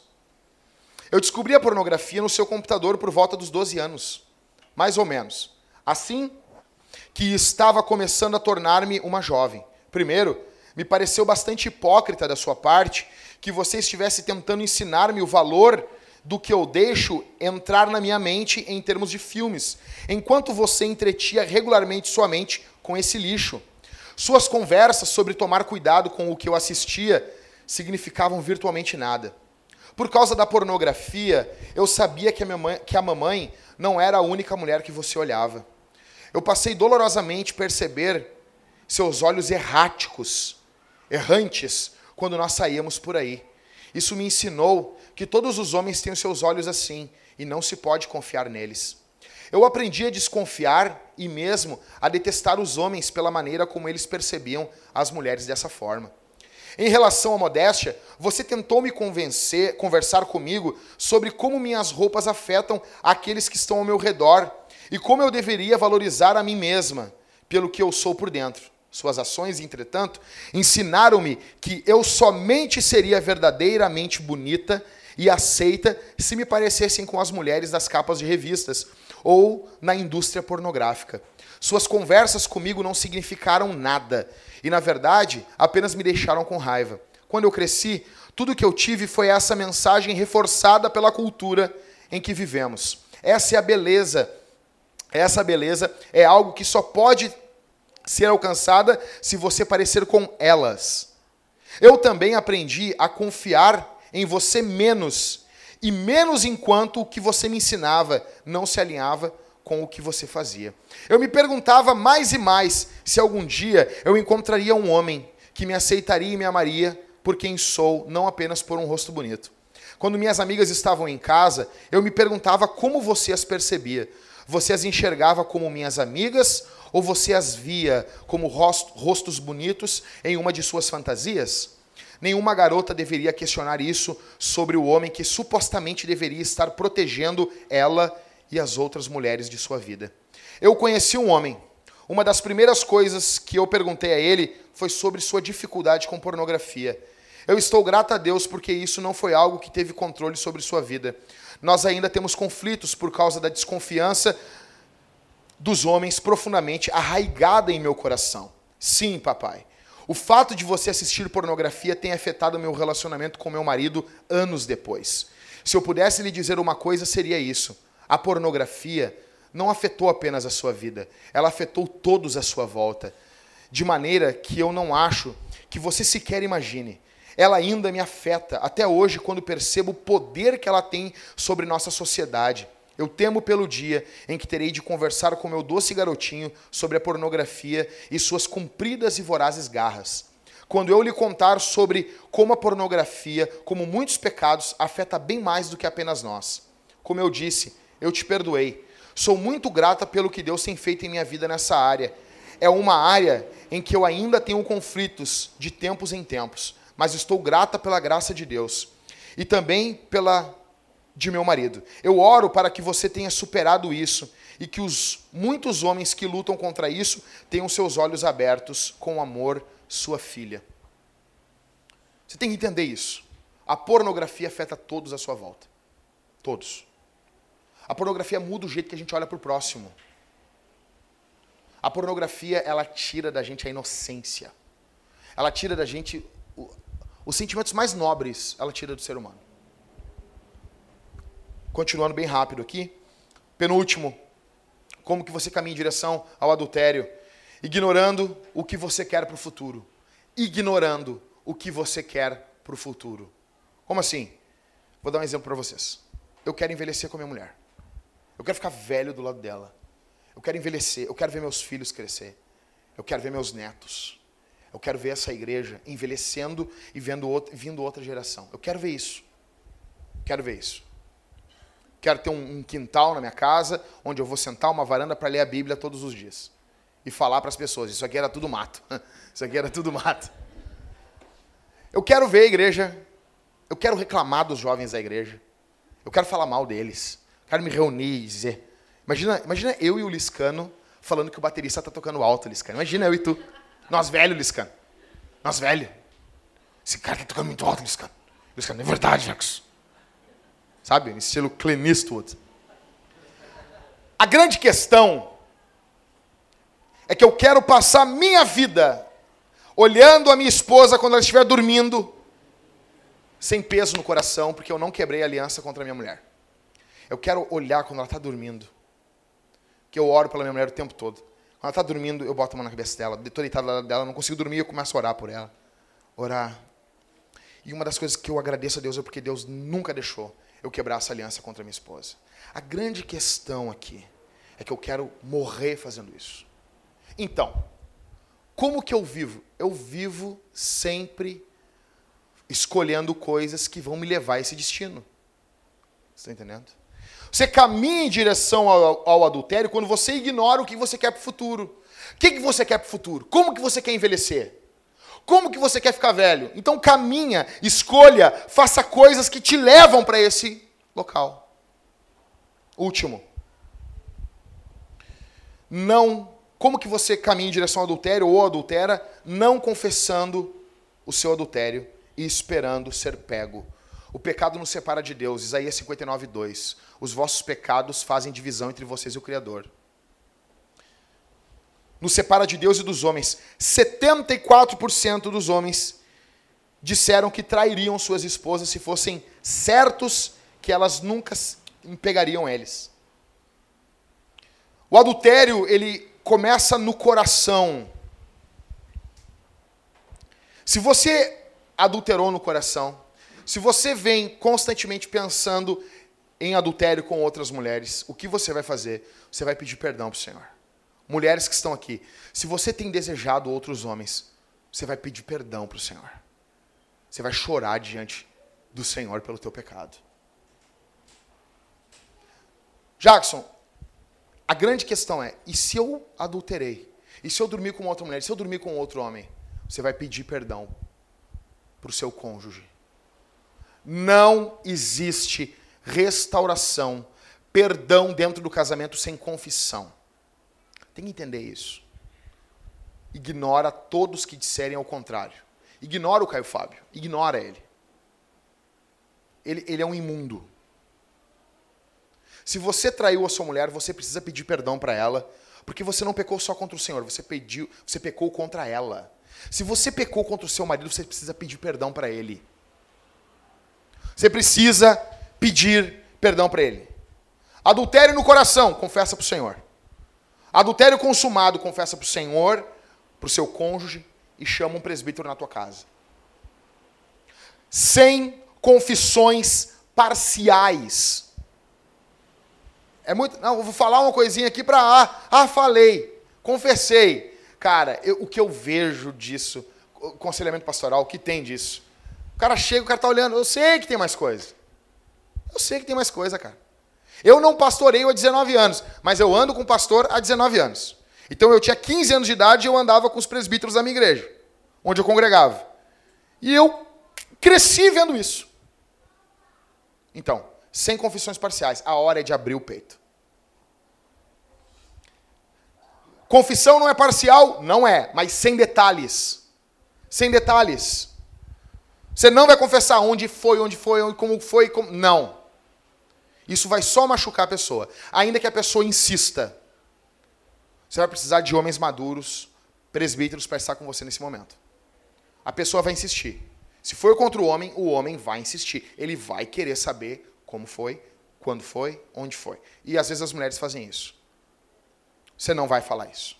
Eu descobri a pornografia no seu computador por volta dos 12 anos, mais ou menos. Assim que estava começando a tornar-me uma jovem. Primeiro, me pareceu bastante hipócrita da sua parte que você estivesse tentando ensinar-me o valor do que eu deixo entrar na minha mente em termos de filmes, enquanto você entretia regularmente sua mente com esse lixo. Suas conversas sobre tomar cuidado com o que eu assistia significavam virtualmente nada. Por causa da pornografia, eu sabia que a, mãe, que a mamãe não era a única mulher que você olhava. Eu passei dolorosamente perceber seus olhos erráticos, errantes, quando nós saíamos por aí. Isso me ensinou que todos os homens têm os seus olhos assim e não se pode confiar neles. Eu aprendi a desconfiar e mesmo a detestar os homens pela maneira como eles percebiam as mulheres dessa forma. Em relação à modéstia, você tentou me convencer, conversar comigo sobre como minhas roupas afetam aqueles que estão ao meu redor e como eu deveria valorizar a mim mesma pelo que eu sou por dentro. Suas ações, entretanto, ensinaram-me que eu somente seria verdadeiramente bonita e aceita se me parecessem com as mulheres das capas de revistas ou na indústria pornográfica. Suas conversas comigo não significaram nada e, na verdade, apenas me deixaram com raiva. Quando eu cresci, tudo que eu tive foi essa mensagem reforçada pela cultura em que vivemos. Essa é a beleza. Essa beleza é algo que só pode ser alcançada se você parecer com elas. Eu também aprendi a confiar em você menos, e menos enquanto o que você me ensinava não se alinhava com o que você fazia. Eu me perguntava mais e mais se algum dia eu encontraria um homem que me aceitaria e me amaria por quem sou, não apenas por um rosto bonito. Quando minhas amigas estavam em casa, eu me perguntava como você as percebia. Você as enxergava como minhas amigas ou você as via como rostos bonitos em uma de suas fantasias? Nenhuma garota deveria questionar isso sobre o homem que supostamente deveria estar protegendo ela e as outras mulheres de sua vida. Eu conheci um homem. Uma das primeiras coisas que eu perguntei a ele foi sobre sua dificuldade com pornografia. Eu estou grata a Deus porque isso não foi algo que teve controle sobre sua vida. Nós ainda temos conflitos por causa da desconfiança dos homens profundamente arraigada em meu coração. Sim, papai. O fato de você assistir pornografia tem afetado meu relacionamento com meu marido anos depois. Se eu pudesse lhe dizer uma coisa, seria isso. A pornografia não afetou apenas a sua vida, ela afetou todos à sua volta. De maneira que eu não acho que você sequer imagine. Ela ainda me afeta até hoje quando percebo o poder que ela tem sobre nossa sociedade. Eu temo pelo dia em que terei de conversar com meu doce garotinho sobre a pornografia e suas compridas e vorazes garras. Quando eu lhe contar sobre como a pornografia, como muitos pecados, afeta bem mais do que apenas nós. Como eu disse, eu te perdoei. Sou muito grata pelo que Deus tem feito em minha vida nessa área. É uma área em que eu ainda tenho conflitos de tempos em tempos, mas estou grata pela graça de Deus e também pela de meu marido. Eu oro para que você tenha superado isso e que os muitos homens que lutam contra isso tenham seus olhos abertos com amor, sua filha. Você tem que entender isso. A pornografia afeta todos à sua volta. Todos. A pornografia muda o jeito que a gente olha para o próximo. A pornografia, ela tira da gente a inocência. Ela tira da gente os sentimentos mais nobres, ela tira do ser humano. Continuando bem rápido aqui. Penúltimo, como que você caminha em direção ao adultério? Ignorando o que você quer para o futuro. Ignorando o que você quer para o futuro. Como assim? Vou dar um exemplo para vocês. Eu quero envelhecer com a minha mulher. Eu quero ficar velho do lado dela. Eu quero envelhecer. Eu quero ver meus filhos crescer. Eu quero ver meus netos. Eu quero ver essa igreja envelhecendo e vendo outra, vindo outra geração. Eu quero ver isso. Quero ver isso. Quero ter um, um quintal na minha casa, onde eu vou sentar uma varanda para ler a Bíblia todos os dias. E falar para as pessoas: Isso aqui era tudo mato. (laughs) Isso aqui era tudo mato. Eu quero ver a igreja. Eu quero reclamar dos jovens da igreja. Eu quero falar mal deles. Quero me reunir e dizer. Imagina, imagina eu e o Liscano falando que o baterista está tocando alto, Liscano. Imagina eu e tu. Nós velho, Liscano. Nós velho. Esse cara está tocando muito alto, Liscano. Liscano, é verdade, Jacques. Sabe? Estilo Clint Eastwood. A grande questão é que eu quero passar minha vida olhando a minha esposa quando ela estiver dormindo, sem peso no coração, porque eu não quebrei a aliança contra a minha mulher. Eu quero olhar quando ela está dormindo, que eu oro pela minha mulher o tempo todo. Quando ela está dormindo, eu boto a mão na cabeça dela, estou deitado dela, não consigo dormir, eu começo a orar por ela. Orar. E uma das coisas que eu agradeço a Deus é porque Deus nunca deixou eu quebrar essa aliança contra minha esposa. A grande questão aqui é que eu quero morrer fazendo isso. Então, como que eu vivo? Eu vivo sempre escolhendo coisas que vão me levar a esse destino. Você está entendendo? Você caminha em direção ao, ao, adultério quando você ignora o que você quer para o futuro. O que, que você quer para o futuro? Como que você quer envelhecer? Como que você quer ficar velho? Então caminha, escolha, faça coisas que te levam para esse local. Último. Não como que você caminha em direção ao adultério ou adultera, não confessando o seu adultério e esperando ser pego. O pecado nos separa de Deus. Isaías 59, 2. Os vossos pecados fazem divisão entre vocês e o Criador. Nos separa de Deus e dos homens. 74% dos homens disseram que trairiam suas esposas se fossem certos que elas nunca pegariam eles. O adultério, ele começa no coração. Se você adulterou no coração, se você vem constantemente pensando em adultério com outras mulheres, o que você vai fazer? Você vai pedir perdão para o Senhor. Mulheres que estão aqui, se você tem desejado outros homens, você vai pedir perdão para o Senhor. Você vai chorar diante do Senhor pelo teu pecado. Jackson, a grande questão é: e se eu adulterei? E se eu dormir com outra mulher? E se eu dormir com outro homem? Você vai pedir perdão para o seu cônjuge. Não existe restauração, perdão dentro do casamento sem confissão. Tem que entender isso. Ignora todos que disserem ao contrário. Ignora o Caio Fábio. Ignora ele. Ele, ele é um imundo. Se você traiu a sua mulher, você precisa pedir perdão para ela, porque você não pecou só contra o Senhor, você pediu, você pecou contra ela. Se você pecou contra o seu marido, você precisa pedir perdão para ele. Você precisa pedir perdão para ele. Adultério no coração, confessa para o Senhor. Adultério consumado, confessa para o Senhor, para o seu cônjuge e chama um presbítero na tua casa. Sem confissões parciais. É muito. Não, eu vou falar uma coisinha aqui para. Ah, ah, falei, confessei. Cara, eu, o que eu vejo disso, aconselhamento pastoral, o que tem disso? O cara chega, o cara tá olhando, eu sei que tem mais coisa. Eu sei que tem mais coisa, cara. Eu não pastoreio há 19 anos, mas eu ando com pastor há 19 anos. Então eu tinha 15 anos de idade e eu andava com os presbíteros da minha igreja, onde eu congregava. E eu cresci vendo isso. Então, sem confissões parciais. A hora é de abrir o peito. Confissão não é parcial? Não é, mas sem detalhes. Sem detalhes. Você não vai confessar onde foi, onde foi, como foi, como... não. Isso vai só machucar a pessoa. Ainda que a pessoa insista. Você vai precisar de homens maduros, presbíteros, para estar com você nesse momento. A pessoa vai insistir. Se for contra o homem, o homem vai insistir. Ele vai querer saber como foi, quando foi, onde foi. E às vezes as mulheres fazem isso. Você não vai falar isso.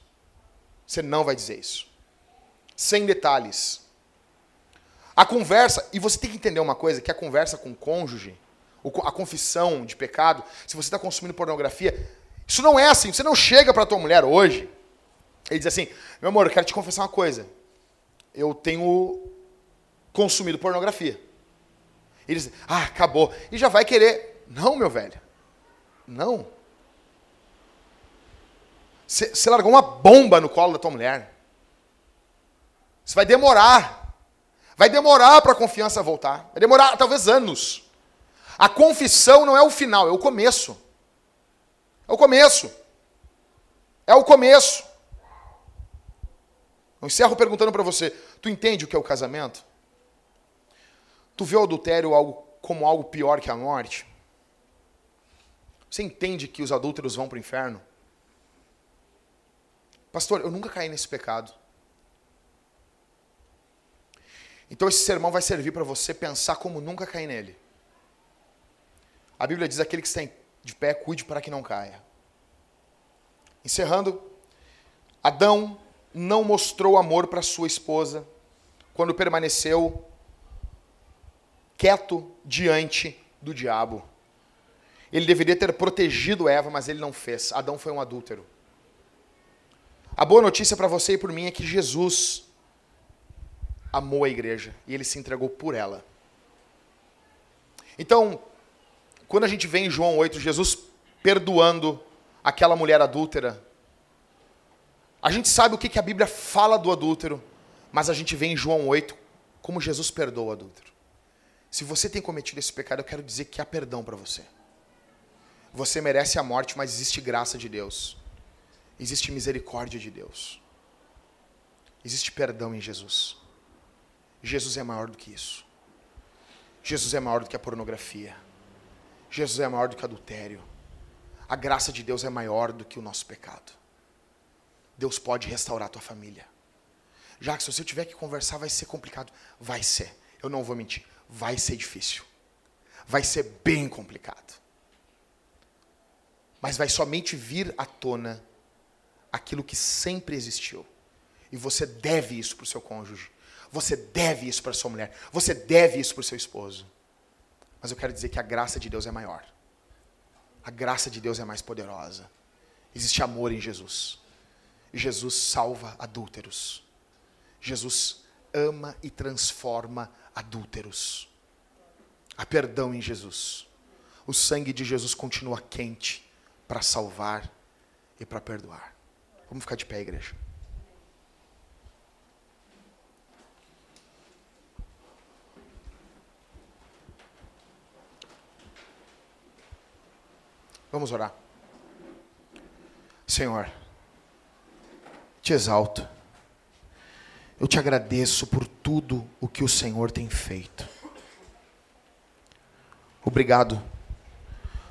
Você não vai dizer isso. Sem detalhes. A conversa, e você tem que entender uma coisa, que a conversa com o cônjuge, a confissão de pecado, se você está consumindo pornografia, isso não é assim. Você não chega para tua mulher hoje e diz assim, meu amor, eu quero te confessar uma coisa. Eu tenho consumido pornografia. Ele diz, ah, acabou. E já vai querer. Não, meu velho. Não. Você largou uma bomba no colo da tua mulher. Isso vai demorar. Vai demorar para a confiança voltar. Vai demorar talvez anos. A confissão não é o final, é o começo. É o começo. É o começo. Eu encerro perguntando para você: tu entende o que é o casamento? Tu vê o adultério algo, como algo pior que a morte? Você entende que os adúlteros vão para o inferno? Pastor, eu nunca caí nesse pecado. Então esse sermão vai servir para você pensar como nunca cair nele. A Bíblia diz: aquele que está de pé, cuide para que não caia. Encerrando, Adão não mostrou amor para sua esposa quando permaneceu quieto diante do diabo. Ele deveria ter protegido Eva, mas ele não fez. Adão foi um adúltero. A boa notícia para você e por mim é que Jesus amou a igreja e ele se entregou por ela. Então, quando a gente vê em João 8 Jesus perdoando aquela mulher adúltera, a gente sabe o que a Bíblia fala do adúltero, mas a gente vê em João 8 como Jesus perdoa o adúltero. Se você tem cometido esse pecado, eu quero dizer que há perdão para você. Você merece a morte, mas existe graça de Deus. Existe misericórdia de Deus. Existe perdão em Jesus. Jesus é maior do que isso. Jesus é maior do que a pornografia. Jesus é maior do que adultério. A graça de Deus é maior do que o nosso pecado. Deus pode restaurar a tua família. Já que se você tiver que conversar vai ser complicado, vai ser. Eu não vou mentir vai ser difícil. Vai ser bem complicado. Mas vai somente vir à tona aquilo que sempre existiu. E você deve isso para o seu cônjuge. Você deve isso para sua mulher. Você deve isso para o seu esposo. Mas eu quero dizer que a graça de Deus é maior. A graça de Deus é mais poderosa. Existe amor em Jesus. Jesus salva adúlteros. Jesus ama e transforma adúlteros. Há perdão em Jesus. O sangue de Jesus continua quente para salvar e para perdoar. Vamos ficar de pé, igreja. Vamos orar. Senhor, te exalto. Eu te agradeço por tudo o que o Senhor tem feito. Obrigado,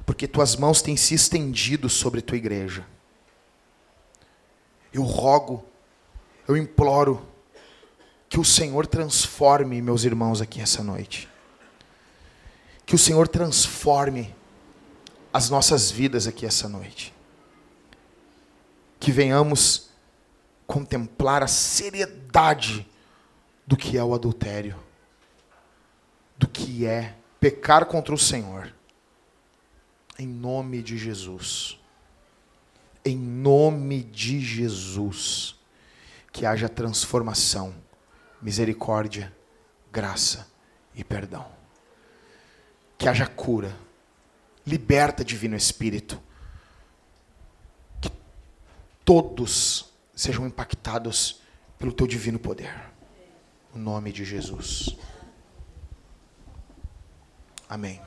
porque tuas mãos têm se estendido sobre tua igreja. Eu rogo, eu imploro que o Senhor transforme meus irmãos aqui essa noite. Que o Senhor transforme as nossas vidas aqui essa noite. Que venhamos contemplar a seriedade do que é o adultério, do que é pecar contra o Senhor. Em nome de Jesus. Em nome de Jesus. Que haja transformação, misericórdia, graça e perdão. Que haja cura. Liberta, Divino Espírito. Que todos sejam impactados pelo teu divino poder. No nome de Jesus. Amém.